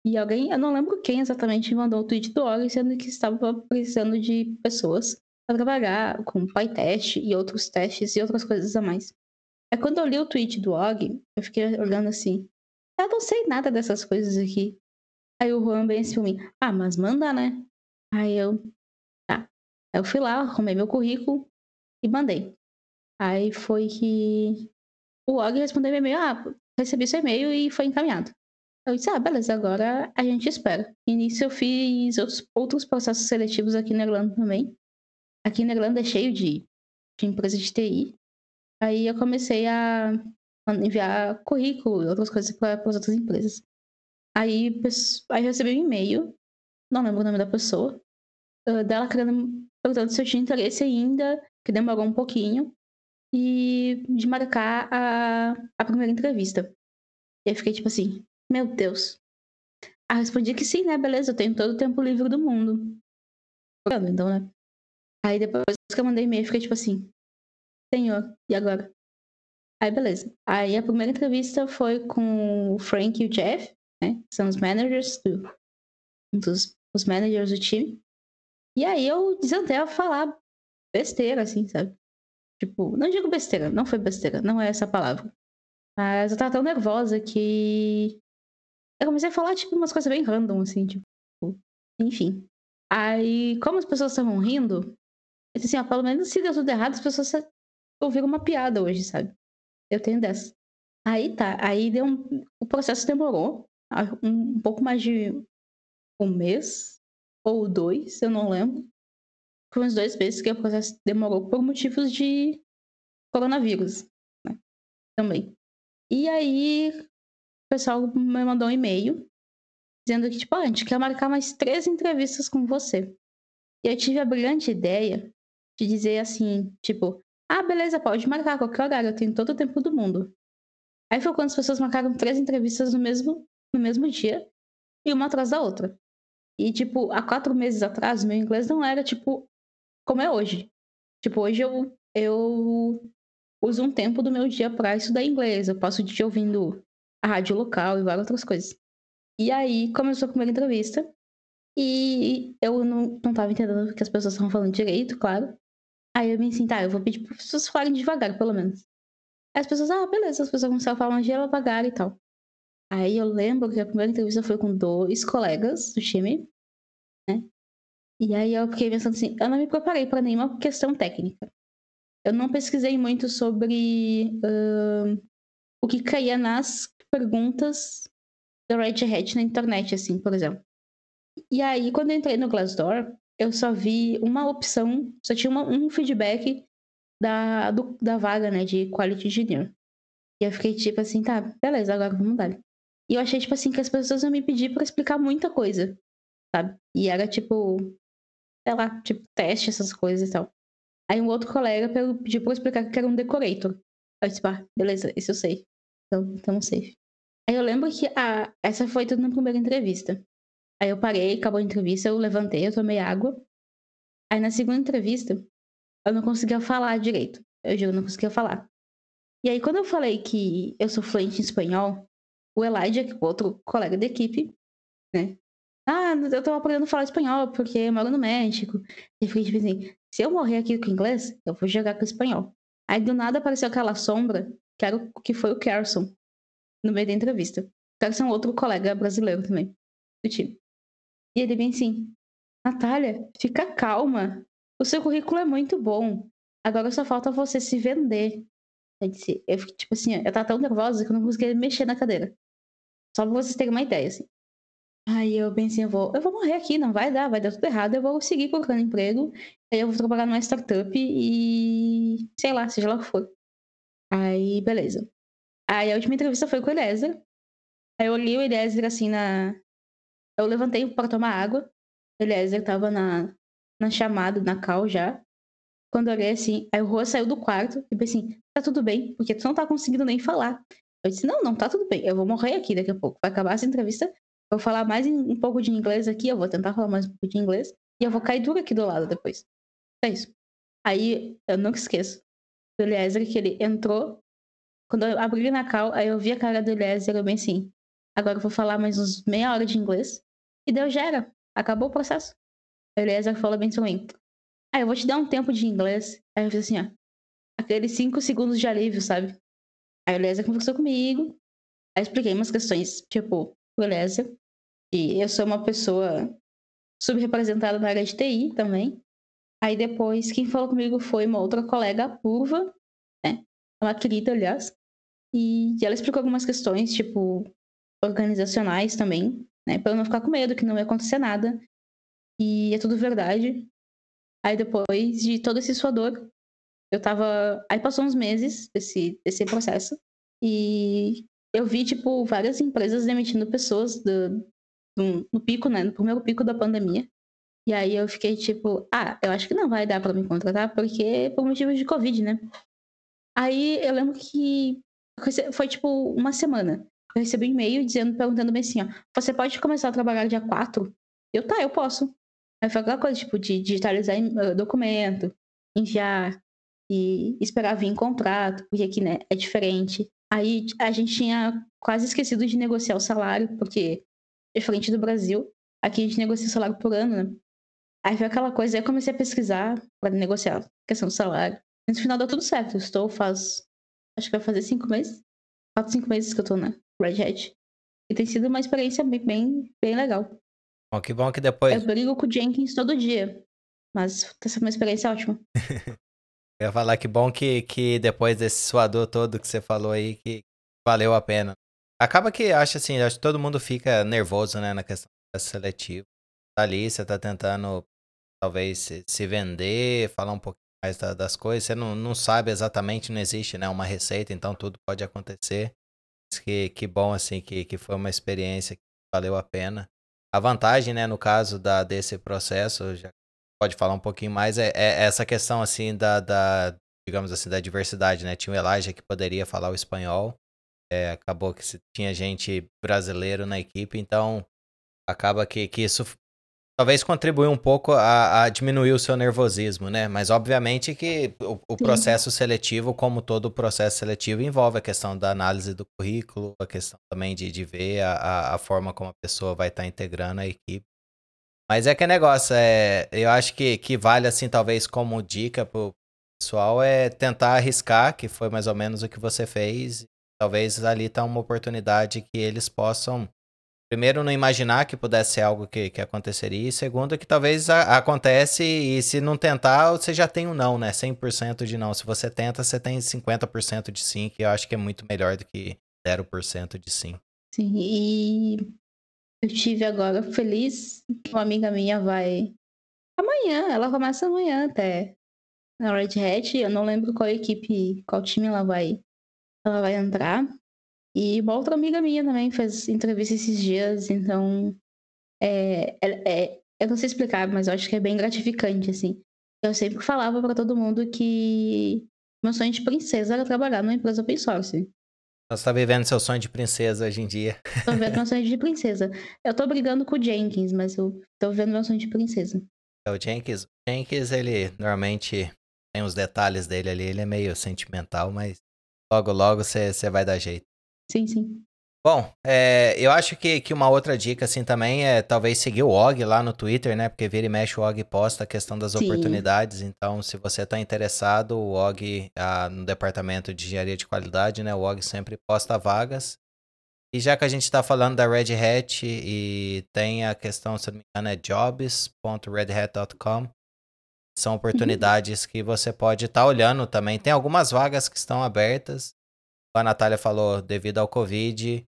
E alguém, eu não lembro quem exatamente me mandou o tweet do Og, sendo que estava precisando de pessoas para trabalhar com PyTest e outros testes e outras coisas a mais. É quando eu li o tweet do Og, eu fiquei olhando assim. Eu não sei nada dessas coisas aqui. Aí o Juan bem assim ah, mas manda, né? Aí eu, tá. Aí eu fui lá, arrumei meu currículo e mandei. Aí foi que o Og respondeu meu e-mail, ah, recebi seu e-mail e foi encaminhado. Eu disse, ah, beleza, agora a gente espera. E nisso eu fiz outros, outros processos seletivos aqui na Irlanda também. Aqui na Irlanda é cheio de, de empresa de TI. Aí eu comecei a enviar currículo e outras coisas para as outras empresas. Aí, aí eu recebi um e-mail, não lembro o nome da pessoa, ah, dela querendo, perguntando se eu tinha interesse ainda, que demorou um pouquinho, e de marcar a, a primeira entrevista. E eu fiquei tipo assim, meu Deus. Ah, respondi que sim, né? Beleza, eu tenho todo o tempo livre do mundo. Então, né? Aí depois que eu mandei e-mail, eu fiquei tipo assim, senhor, e agora? Aí beleza. Aí a primeira entrevista foi com o Frank e o Jeff, né? São os managers do, dos os managers do time. E aí eu desandei a falar besteira, assim, sabe? Tipo, não digo besteira, não foi besteira, não é essa palavra. Mas eu tava tão nervosa que. Eu comecei a falar, tipo, umas coisas bem random, assim, tipo. Enfim. Aí, como as pessoas estavam rindo, eu disse assim, ó, pelo menos se deu tudo errado, as pessoas ouviram uma piada hoje, sabe? Eu tenho dessa. Aí tá, aí deu um. O processo demorou um, um pouco mais de um mês ou dois, eu não lembro. Foi uns dois meses que o processo demorou por motivos de coronavírus, né? Também. E aí, o pessoal me mandou um e-mail dizendo que, tipo, ah, a gente quer marcar mais três entrevistas com você. E eu tive a brilhante ideia de dizer assim, tipo, ah, beleza, pode marcar qualquer horário, eu tenho todo o tempo do mundo. Aí foi quando as pessoas marcaram três entrevistas no mesmo, no mesmo dia, e uma atrás da outra. E, tipo, há quatro meses atrás, meu inglês não era, tipo, como é hoje. Tipo, hoje eu, eu uso um tempo do meu dia para estudar inglês. Eu passo o dia ouvindo a rádio local e várias outras coisas. E aí começou a primeira entrevista. E eu não, não tava entendendo o que as pessoas estavam falando direito, claro. Aí eu me assim, tá, eu vou pedir para as pessoas falarem devagar, pelo menos. Aí as pessoas, ah, beleza, as pessoas começaram a falar devagar e tal. Aí eu lembro que a primeira entrevista foi com dois colegas do time, né? E aí eu fiquei pensando assim, eu não me preparei para nenhuma questão técnica. Eu não pesquisei muito sobre uh, o que caía nas perguntas da Red Hat na internet, assim, por exemplo. E aí, quando eu entrei no Glassdoor, eu só vi uma opção, só tinha uma, um feedback da, do, da vaga, né, de Quality Engineer. E eu fiquei tipo assim, tá, beleza, agora vamos dar. E eu achei, tipo assim, que as pessoas iam me pedir pra explicar muita coisa, sabe? E era, tipo, sei lá, tipo, teste, essas coisas e tal. Aí um outro colega pediu pra eu explicar que era um decorator. Eu disse, ah, beleza, isso eu sei. Então, então safe. Aí eu lembro que a, essa foi tudo na primeira entrevista. Aí eu parei, acabou a entrevista, eu levantei, eu tomei água. Aí na segunda entrevista, eu não conseguia falar direito. Eu juro, não conseguia falar. E aí, quando eu falei que eu sou fluente em espanhol, o Elijah, que é outro colega da equipe, né? Ah, eu tô aprendendo a falar espanhol porque eu moro no México. E eu fiquei tipo assim, se eu morrer aqui com inglês, eu vou jogar com espanhol. Aí do nada apareceu aquela sombra, que, era o, que foi o Carson, no meio da entrevista. Carson é outro colega brasileiro também, do time. E ele bem assim, Natália, fica calma. O seu currículo é muito bom. Agora só falta você se vender. Disse, eu fiquei tipo assim, eu tava tão nervosa que eu não conseguia mexer na cadeira. Só pra vocês terem uma ideia, assim. Aí eu pensei, eu vou, eu vou morrer aqui, não vai dar, vai dar tudo errado, eu vou seguir procurando emprego, aí eu vou trabalhar numa startup e sei lá, seja lá o que for. Aí, beleza. Aí a última entrevista foi com o Eliezer. Aí eu olhei o Eliezer assim na. Eu levantei para tomar água. O Eliezer tava na, na chamada, na cal já. Quando eu olhei assim, aí o Rô saiu do quarto e pensei tá tudo bem, porque tu não tá conseguindo nem falar. Eu disse, não, não tá tudo bem, eu vou morrer aqui daqui a pouco. Vai acabar essa entrevista, eu vou falar mais um pouco de inglês aqui, eu vou tentar falar mais um pouco de inglês, e eu vou cair duro aqui do lado depois. É isso. Aí, eu nunca esqueço do Eliezer que ele entrou, quando eu abri na cal, aí eu vi a cara do Eliezer, eu bem assim, agora eu vou falar mais uns meia hora de inglês, e deu já era, acabou o processo. O Eliezer falou bem pra mim, ah, eu vou te dar um tempo de inglês. Aí eu fiz assim, ó, aqueles cinco segundos de alívio, sabe? Aí o Eliezer conversou comigo. Aí expliquei umas questões, tipo, o Eliezer. E eu sou uma pessoa subrepresentada na área de TI também. Aí depois, quem falou comigo foi uma outra colega, a Purva, né? Uma querida, aliás. E ela explicou algumas questões, tipo, organizacionais também, né? Pra eu não ficar com medo que não ia acontecer nada. E é tudo verdade. Aí depois de todo esse suador, eu tava. Aí passou uns meses desse, desse processo. E eu vi, tipo, várias empresas demitindo pessoas do, do, no pico, né? No primeiro pico da pandemia. E aí eu fiquei tipo, ah, eu acho que não vai dar para me contratar, porque por motivos de Covid, né? Aí eu lembro que foi tipo uma semana. Eu recebi um e-mail dizendo, perguntando bem assim, ó, você pode começar a trabalhar dia 4? Eu, tá, eu posso. Aí foi aquela coisa, tipo, de digitalizar uh, documento, enviar e esperar vir contrato, porque aqui, né, é diferente. Aí a gente tinha quase esquecido de negociar o salário, porque, diferente do Brasil, aqui a gente negocia o salário por ano, né? Aí foi aquela coisa, aí eu comecei a pesquisar para negociar a questão do salário. No final deu tudo certo. Eu estou faz. Acho que vai fazer cinco meses. Quatro, cinco meses que eu tô na Red Hat. E tem sido uma experiência bem, bem, bem legal. Bom, que bom que depois. Eu brigo com o Jenkins todo dia. Mas tá sendo uma experiência ótima. eu ia falar que bom que, que depois desse suador todo que você falou aí, que valeu a pena. Acaba que acho assim, acho que todo mundo fica nervoso, né, na questão seletiva. Tá ali, você tá tentando talvez se, se vender, falar um pouquinho mais da, das coisas. Você não, não sabe exatamente, não existe né, uma receita, então tudo pode acontecer. Que, que bom, assim, que, que foi uma experiência que valeu a pena. A vantagem, né, no caso da, desse processo, já pode falar um pouquinho mais, é, é essa questão, assim, da, da, digamos assim, da diversidade, né? Tinha o Elijah que poderia falar o espanhol, é, acabou que tinha gente brasileiro na equipe, então acaba que, que isso talvez contribuiu um pouco a, a, diminuir o seu nervosismo, né? Mas obviamente que o, o processo seletivo, como todo processo seletivo, envolve a questão da análise do currículo, a questão também de, de ver a, a forma como a pessoa vai estar tá integrando a equipe. Mas é que negócio, é, eu acho que, que vale assim, talvez como dica pro pessoal, é tentar arriscar, que foi mais ou menos o que você fez. Talvez ali tá uma oportunidade que eles possam primeiro, não imaginar que pudesse ser algo que, que aconteceria, e segundo, que talvez a, acontece e se não tentar, você já tem um não, né? 100% de não. Se você tenta, você tem 50% de sim, que eu acho que é muito melhor do que 0% de sim. Sim, e eu tive agora feliz que uma amiga minha vai amanhã, ela começa amanhã até na Red Hat, eu não lembro qual equipe, qual time ela vai ela vai entrar, e uma outra amiga minha também fez entrevista esses dias, então. É, é, é, eu não sei explicar, mas eu acho que é bem gratificante, assim. Eu sempre falava para todo mundo que meu sonho de princesa era trabalhar numa empresa open source. Você tá vivendo seu sonho de princesa hoje em dia. Tô vivendo meu sonho de princesa. Eu tô brigando com o Jenkins, mas eu tô vivendo meu sonho de princesa. É, o Jenkins, o Jenkins, ele normalmente tem os detalhes dele ali, ele é meio sentimental, mas logo, logo você vai dar jeito. Sim, sim. Bom, é, eu acho que, que uma outra dica, assim, também é talvez seguir o Og lá no Twitter, né? Porque vira e mexe o Og posta a questão das Sim. oportunidades. Então, se você está interessado, o Og, ah, no departamento de engenharia de qualidade, né? O Og sempre posta vagas. E já que a gente está falando da Red Hat e tem a questão, se não me engano, é jobs.redhat.com. São uhum. oportunidades uhum. que você pode estar tá olhando também. Tem algumas vagas que estão abertas a Natália falou, devido ao Covid,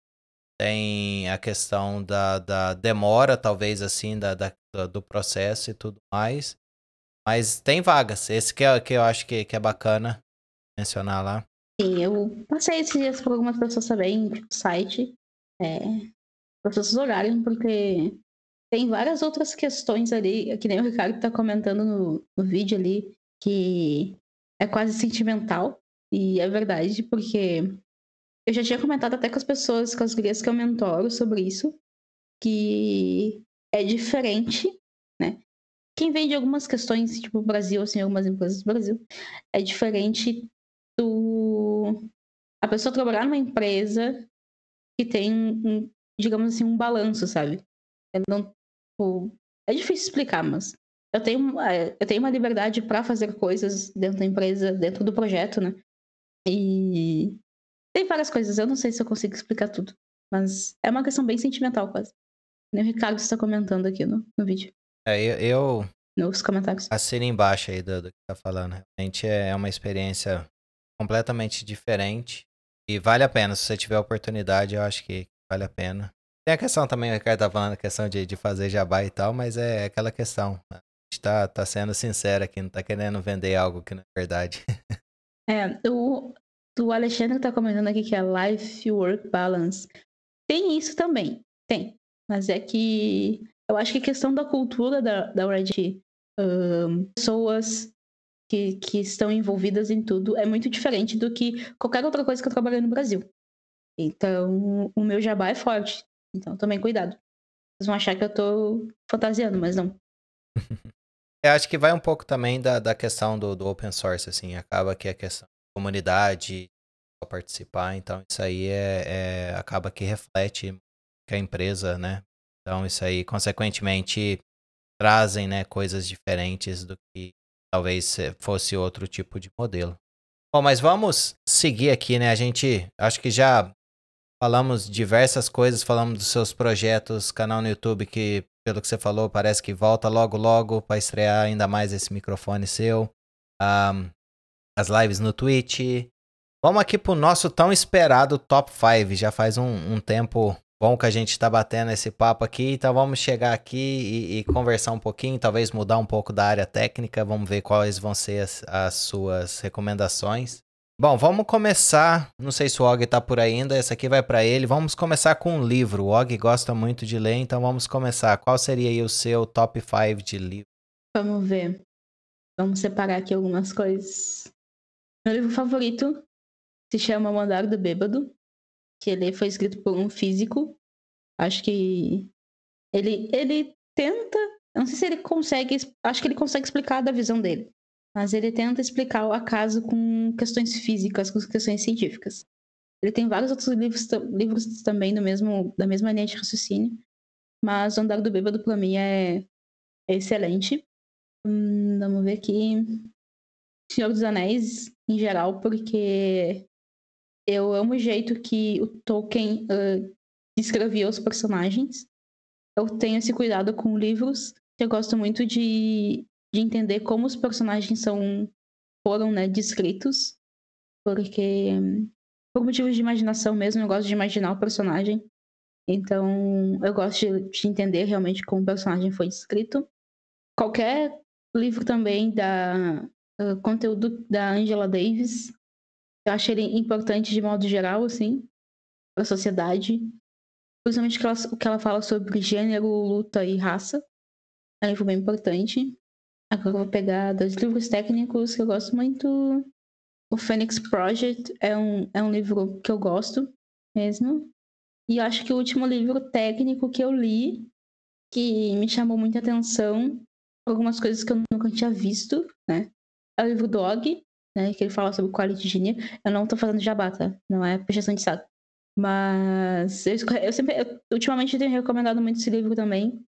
tem a questão da, da demora, talvez assim, da, da, do processo e tudo mais. Mas tem vagas. Esse que, é, que eu acho que, que é bacana mencionar lá. Sim, eu passei esses dias por algumas pessoas também no site. É, para as pessoas olharem, porque tem várias outras questões ali, que nem o Ricardo está comentando no, no vídeo ali, que é quase sentimental. E é verdade, porque eu já tinha comentado até com as pessoas, com as gurias que eu mentoro sobre isso, que é diferente, né? Quem vem de algumas questões, tipo Brasil, assim, algumas empresas do Brasil, é diferente do a pessoa trabalhar numa empresa que tem, um, digamos assim, um balanço, sabe? não, tipo, é difícil explicar, mas eu tenho, é, eu tenho uma liberdade para fazer coisas dentro da empresa, dentro do projeto, né? E tem várias coisas, eu não sei se eu consigo explicar tudo. Mas é uma questão bem sentimental, quase. Nem o Ricardo está comentando aqui no, no vídeo. É, eu, eu. Nos comentários. Assino embaixo aí do, do que tá falando. Realmente é, é uma experiência completamente diferente. E vale a pena. Se você tiver oportunidade, eu acho que vale a pena. Tem a questão também, o Ricardo tá falando, a questão de, de fazer jabá e tal, mas é aquela questão. A gente tá, tá sendo sincero aqui, não tá querendo vender algo que não é verdade. É, o, o Alexandre tá comentando aqui que é Life Work Balance. Tem isso também, tem. Mas é que eu acho que a questão da cultura da, da Red um, pessoas que, que estão envolvidas em tudo é muito diferente do que qualquer outra coisa que eu trabalhei no Brasil. Então, o meu jabá é forte. Então, tomem cuidado. Vocês vão achar que eu tô fantasiando, mas não. eu acho que vai um pouco também da, da questão do, do open source, assim. Acaba que a questão comunidade participar, então isso aí é, é acaba que reflete que a empresa, né? Então isso aí, consequentemente, trazem, né, coisas diferentes do que talvez fosse outro tipo de modelo. Bom, mas vamos seguir aqui, né? A gente acho que já falamos diversas coisas, falamos dos seus projetos, canal no YouTube que, pelo que você falou, parece que volta logo logo para estrear ainda mais esse microfone seu. Um, as lives no Twitch. Vamos aqui pro nosso tão esperado top 5. Já faz um, um tempo bom que a gente está batendo esse papo aqui, então vamos chegar aqui e, e, conversar um pouquinho, talvez mudar um pouco da área técnica, vamos ver quais vão ser as, as suas recomendações. Bom, vamos começar. Não sei se o Og está por aí ainda, essa aqui vai para ele. Vamos começar com um livro. O Og gosta muito de ler, então vamos começar. Qual seria aí o seu top 5 de livro? Vamos ver. Vamos separar aqui algumas coisas. Meu livro favorito se chama Mandar do Bêbado que ele foi escrito por um físico. Acho que ele, ele tenta, não sei se ele consegue, acho que ele consegue explicar da visão dele, mas ele tenta explicar o acaso com questões físicas, com questões científicas. Ele tem vários outros livros, livros também do mesmo, da mesma linha de raciocínio, mas o Andar do Bêbado para mim é, é excelente. Hum, vamos ver aqui. Senhor dos Anéis, em geral, porque eu amo o jeito que o Tolkien uh, os personagens. Eu tenho esse cuidado com livros. Eu gosto muito de, de entender como os personagens são foram né, descritos. Porque, por motivos de imaginação mesmo, eu gosto de imaginar o personagem. Então, eu gosto de, de entender realmente como o personagem foi descrito. Qualquer livro também da conteúdo da Angela Davis, eu acho ele importante de modo geral, assim, para a sociedade. Principalmente o que ela fala sobre gênero, luta e raça. É um livro bem importante. Agora eu vou pegar dois livros técnicos que eu gosto muito. O Phoenix Project é um, é um livro que eu gosto mesmo. E acho que o último livro técnico que eu li, que me chamou muita atenção, algumas coisas que eu nunca tinha visto, né? É o livro Dog, né? Que ele fala sobre quality engineer. Eu não tô fazendo jabá, tá? Não é puxação de saco. Mas eu, eu sempre, eu, ultimamente, tenho recomendado muito esse livro também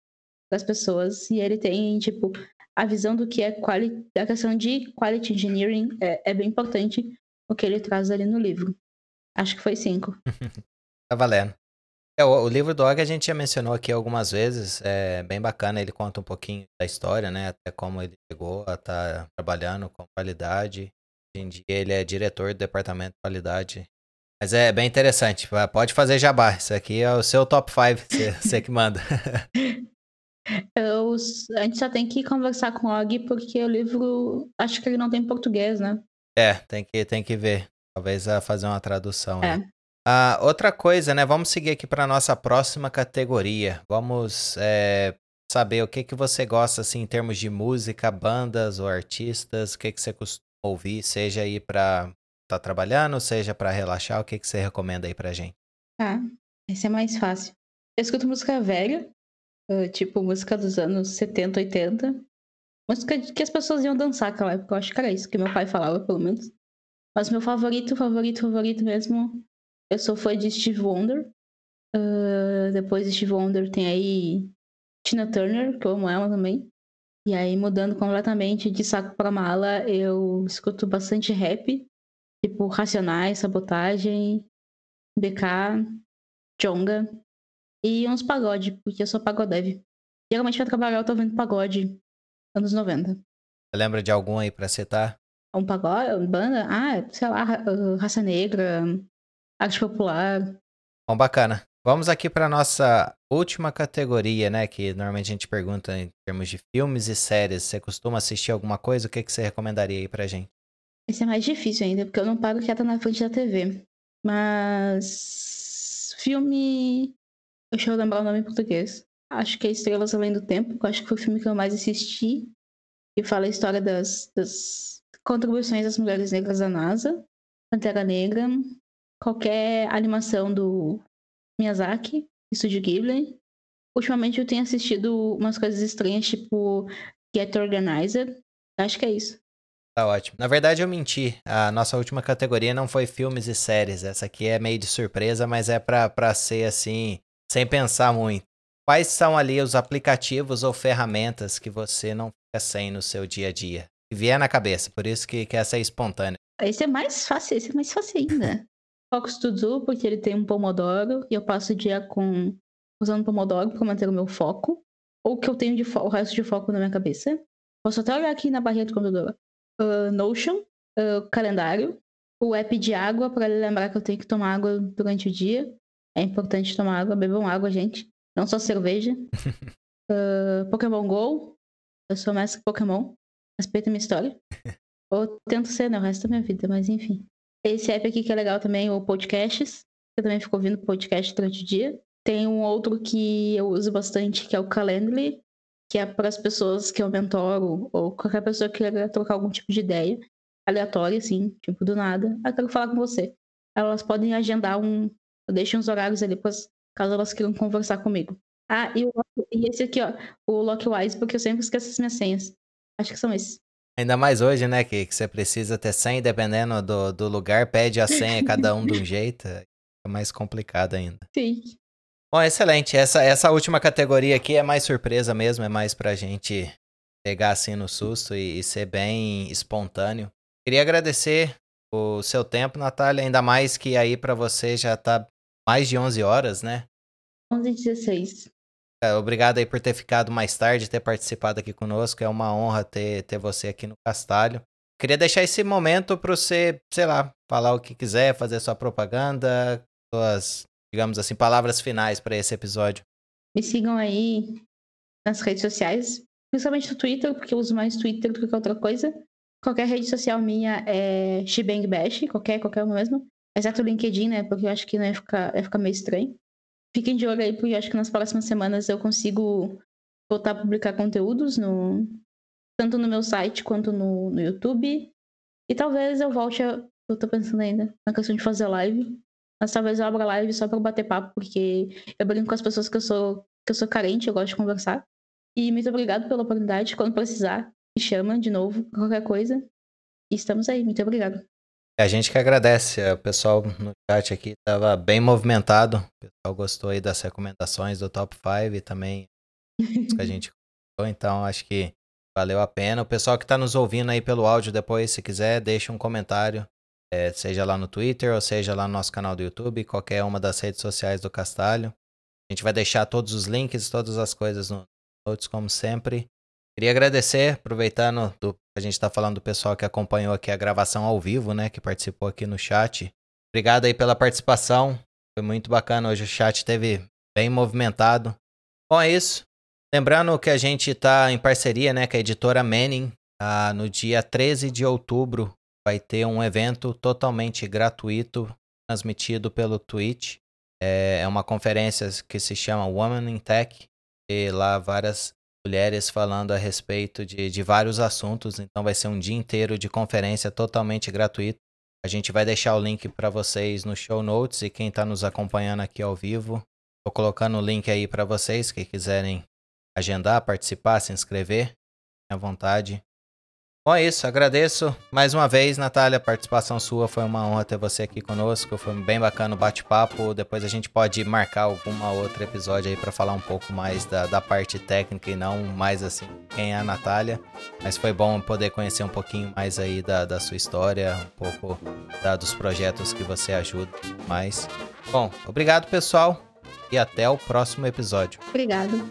para as pessoas. E ele tem, tipo, a visão do que é quali, a questão de quality engineering é, é bem importante o que ele traz ali no livro. Acho que foi cinco. tá valendo. É, o, o, livro do Og a gente já mencionou aqui algumas vezes, é bem bacana, ele conta um pouquinho da história, né, até como ele chegou a estar tá trabalhando com qualidade Hoje em dia ele é diretor do departamento de qualidade. Mas é bem interessante. Pode fazer jabá. Isso aqui é o seu top 5. Você, que manda. Eu, a gente só tem que conversar com o Og porque o livro. Acho que ele não tem português, né? É, tem que, tem que ver. Talvez a fazer uma tradução. É. Né? Ah, outra coisa, né? Vamos seguir aqui para nossa próxima categoria. Vamos é, saber o que, que você gosta, assim, em termos de música, bandas ou artistas. O que, que você costuma ouvir, seja aí para tá trabalhando, seja para relaxar, o que, que você recomenda aí pra gente? Ah, esse é mais fácil. Eu escuto música velha, tipo música dos anos 70, 80. Música que as pessoas iam dançar naquela época, eu acho que era isso que meu pai falava, pelo menos. Mas meu favorito, favorito, favorito mesmo, eu sou fã de Steve Wonder. Uh, depois de Steve Wonder tem aí Tina Turner, que eu amo ela também. E aí, mudando completamente de saco para mala, eu escuto bastante rap, tipo Racionais, Sabotagem, BK, Jonga e uns pagode, porque eu sou pagodev. Geralmente pra trabalhar eu tô vendo pagode anos 90. Você lembra de algum aí pra citar? Um pagode? Banda? Ah, sei lá, Raça Negra, Arte Popular. Bom, bacana. Vamos aqui para nossa última categoria, né? Que normalmente a gente pergunta em termos de filmes e séries. Você costuma assistir alguma coisa? O que, que você recomendaria aí pra gente? Esse é mais difícil ainda, porque eu não paro quieta na frente da TV. Mas. Filme. Deixa eu lembrar o nome em português. Acho que é Estrelas Além do Tempo, que eu acho que foi o filme que eu mais assisti. E fala a história das, das contribuições das mulheres negras da NASA, Pantera Negra, qualquer animação do Miyazaki, Estúdio Ghibli. Ultimamente eu tenho assistido umas coisas estranhas, tipo Get Organized. Acho que é isso. Tá ótimo. Na verdade, eu menti. A nossa última categoria não foi filmes e séries. Essa aqui é meio de surpresa, mas é pra, pra ser assim, sem pensar muito. Quais são ali os aplicativos ou ferramentas que você não fica sem no seu dia a dia? Que vier na cabeça, por isso que, que essa é espontânea. Esse é mais fácil, esse é mais fácil ainda. Focus to Do, porque ele tem um Pomodoro e eu passo o dia com usando Pomodoro para manter o meu foco. Ou que eu tenho de o resto de foco na minha cabeça. Posso até olhar aqui na barrinha do computador uh, Notion, uh, calendário, o app de água para lembrar que eu tenho que tomar água durante o dia. É importante tomar água, bebam água, gente. Não só cerveja. uh, Pokémon GO. Eu sou mestre Pokémon. Respeita minha história. Ou tento ser, né? O resto da minha vida, mas enfim. Esse app aqui que é legal também, o Podcasts. Eu também fico ouvindo podcast durante o dia. Tem um outro que eu uso bastante, que é o Calendly, que é para as pessoas que eu mentoro ou qualquer pessoa que queira trocar algum tipo de ideia aleatória, assim, tipo do nada. Ah, quero falar com você. Elas podem agendar um. Eu deixo uns horários ali, caso elas queiram conversar comigo. Ah, e, o, e esse aqui, ó, o Lockwise, porque eu sempre esqueço as minhas senhas. Acho que são esses. Ainda mais hoje, né, que, que você precisa ter senha, dependendo do, do lugar, pede a senha cada um de um jeito. É mais complicado ainda. Sim. Bom, excelente. Essa, essa última categoria aqui é mais surpresa mesmo, é mais pra gente pegar assim no susto e, e ser bem espontâneo. Queria agradecer o seu tempo, Natália, ainda mais que aí para você já tá mais de 11 horas, né? 11 e 16. É, obrigado aí por ter ficado mais tarde, ter participado aqui conosco. É uma honra ter, ter você aqui no Castalho. Queria deixar esse momento para você, sei lá, falar o que quiser, fazer sua propaganda, suas digamos assim, palavras finais para esse episódio. Me sigam aí nas redes sociais, principalmente no Twitter, porque eu uso mais Twitter do que outra coisa. Qualquer rede social minha é Shibang Bash, qualquer, qualquer uma mesmo. Exceto o LinkedIn, né? Porque eu acho que ficar, ia ficar meio estranho. Fiquem de olho aí, porque acho que nas próximas semanas eu consigo voltar a publicar conteúdos no tanto no meu site quanto no, no YouTube. E talvez eu volte a. Eu tô pensando ainda na questão de fazer live. Mas talvez eu abra live só pra bater papo, porque eu brinco com as pessoas que eu sou, que eu sou carente, eu gosto de conversar. E muito obrigado pela oportunidade. Quando precisar, me chama de novo, qualquer coisa. E estamos aí. Muito obrigado. É, a gente que agradece. O pessoal no chat aqui estava bem movimentado. O pessoal gostou aí das recomendações do Top 5 e também que a gente Então, acho que valeu a pena. O pessoal que está nos ouvindo aí pelo áudio depois, se quiser, deixa um comentário é, seja lá no Twitter ou seja lá no nosso canal do YouTube, qualquer uma das redes sociais do Castalho. A gente vai deixar todos os links, todas as coisas no notes, como sempre. Queria agradecer, aproveitando do, a gente está falando do pessoal que acompanhou aqui a gravação ao vivo, né, que participou aqui no chat. Obrigado aí pela participação, foi muito bacana. Hoje o chat teve bem movimentado. Bom, é isso. Lembrando que a gente está em parceria né, com a editora Manning. Ah, no dia 13 de outubro, vai ter um evento totalmente gratuito, transmitido pelo Twitch. É, é uma conferência que se chama Woman in Tech, e lá várias mulheres falando a respeito de, de vários assuntos. Então vai ser um dia inteiro de conferência totalmente gratuito. A gente vai deixar o link para vocês no show notes e quem está nos acompanhando aqui ao vivo, estou colocando o link aí para vocês que quiserem agendar, participar, se inscrever, à vontade. Bom, é isso. Agradeço mais uma vez, Natália. A participação sua foi uma honra ter você aqui conosco. Foi bem bacana o bate-papo. Depois a gente pode marcar alguma outro episódio aí para falar um pouco mais da, da parte técnica e não mais assim quem é a Natália. Mas foi bom poder conhecer um pouquinho mais aí da, da sua história, um pouco da, dos projetos que você ajuda mais. Bom, obrigado, pessoal. E até o próximo episódio. Obrigado.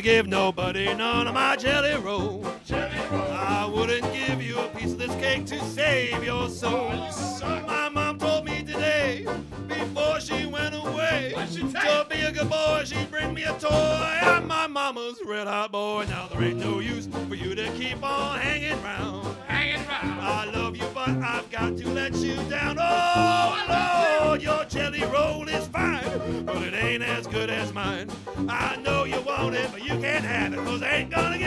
Gonna give nobody none of my jelly roll. I wouldn't give you a piece of this cake to save your soul. My mom told me today, before she went away, to be a good boy, she'd bring me a toy. I'm my mama's red hot boy. Now there ain't no use for you to keep on hanging round. Hanging round. I love you, but I've got to let you down. Oh, Lord, your jelly roll is fine, but it ain't as good as mine. I know want it, but you can't have it, cause I ain't gonna.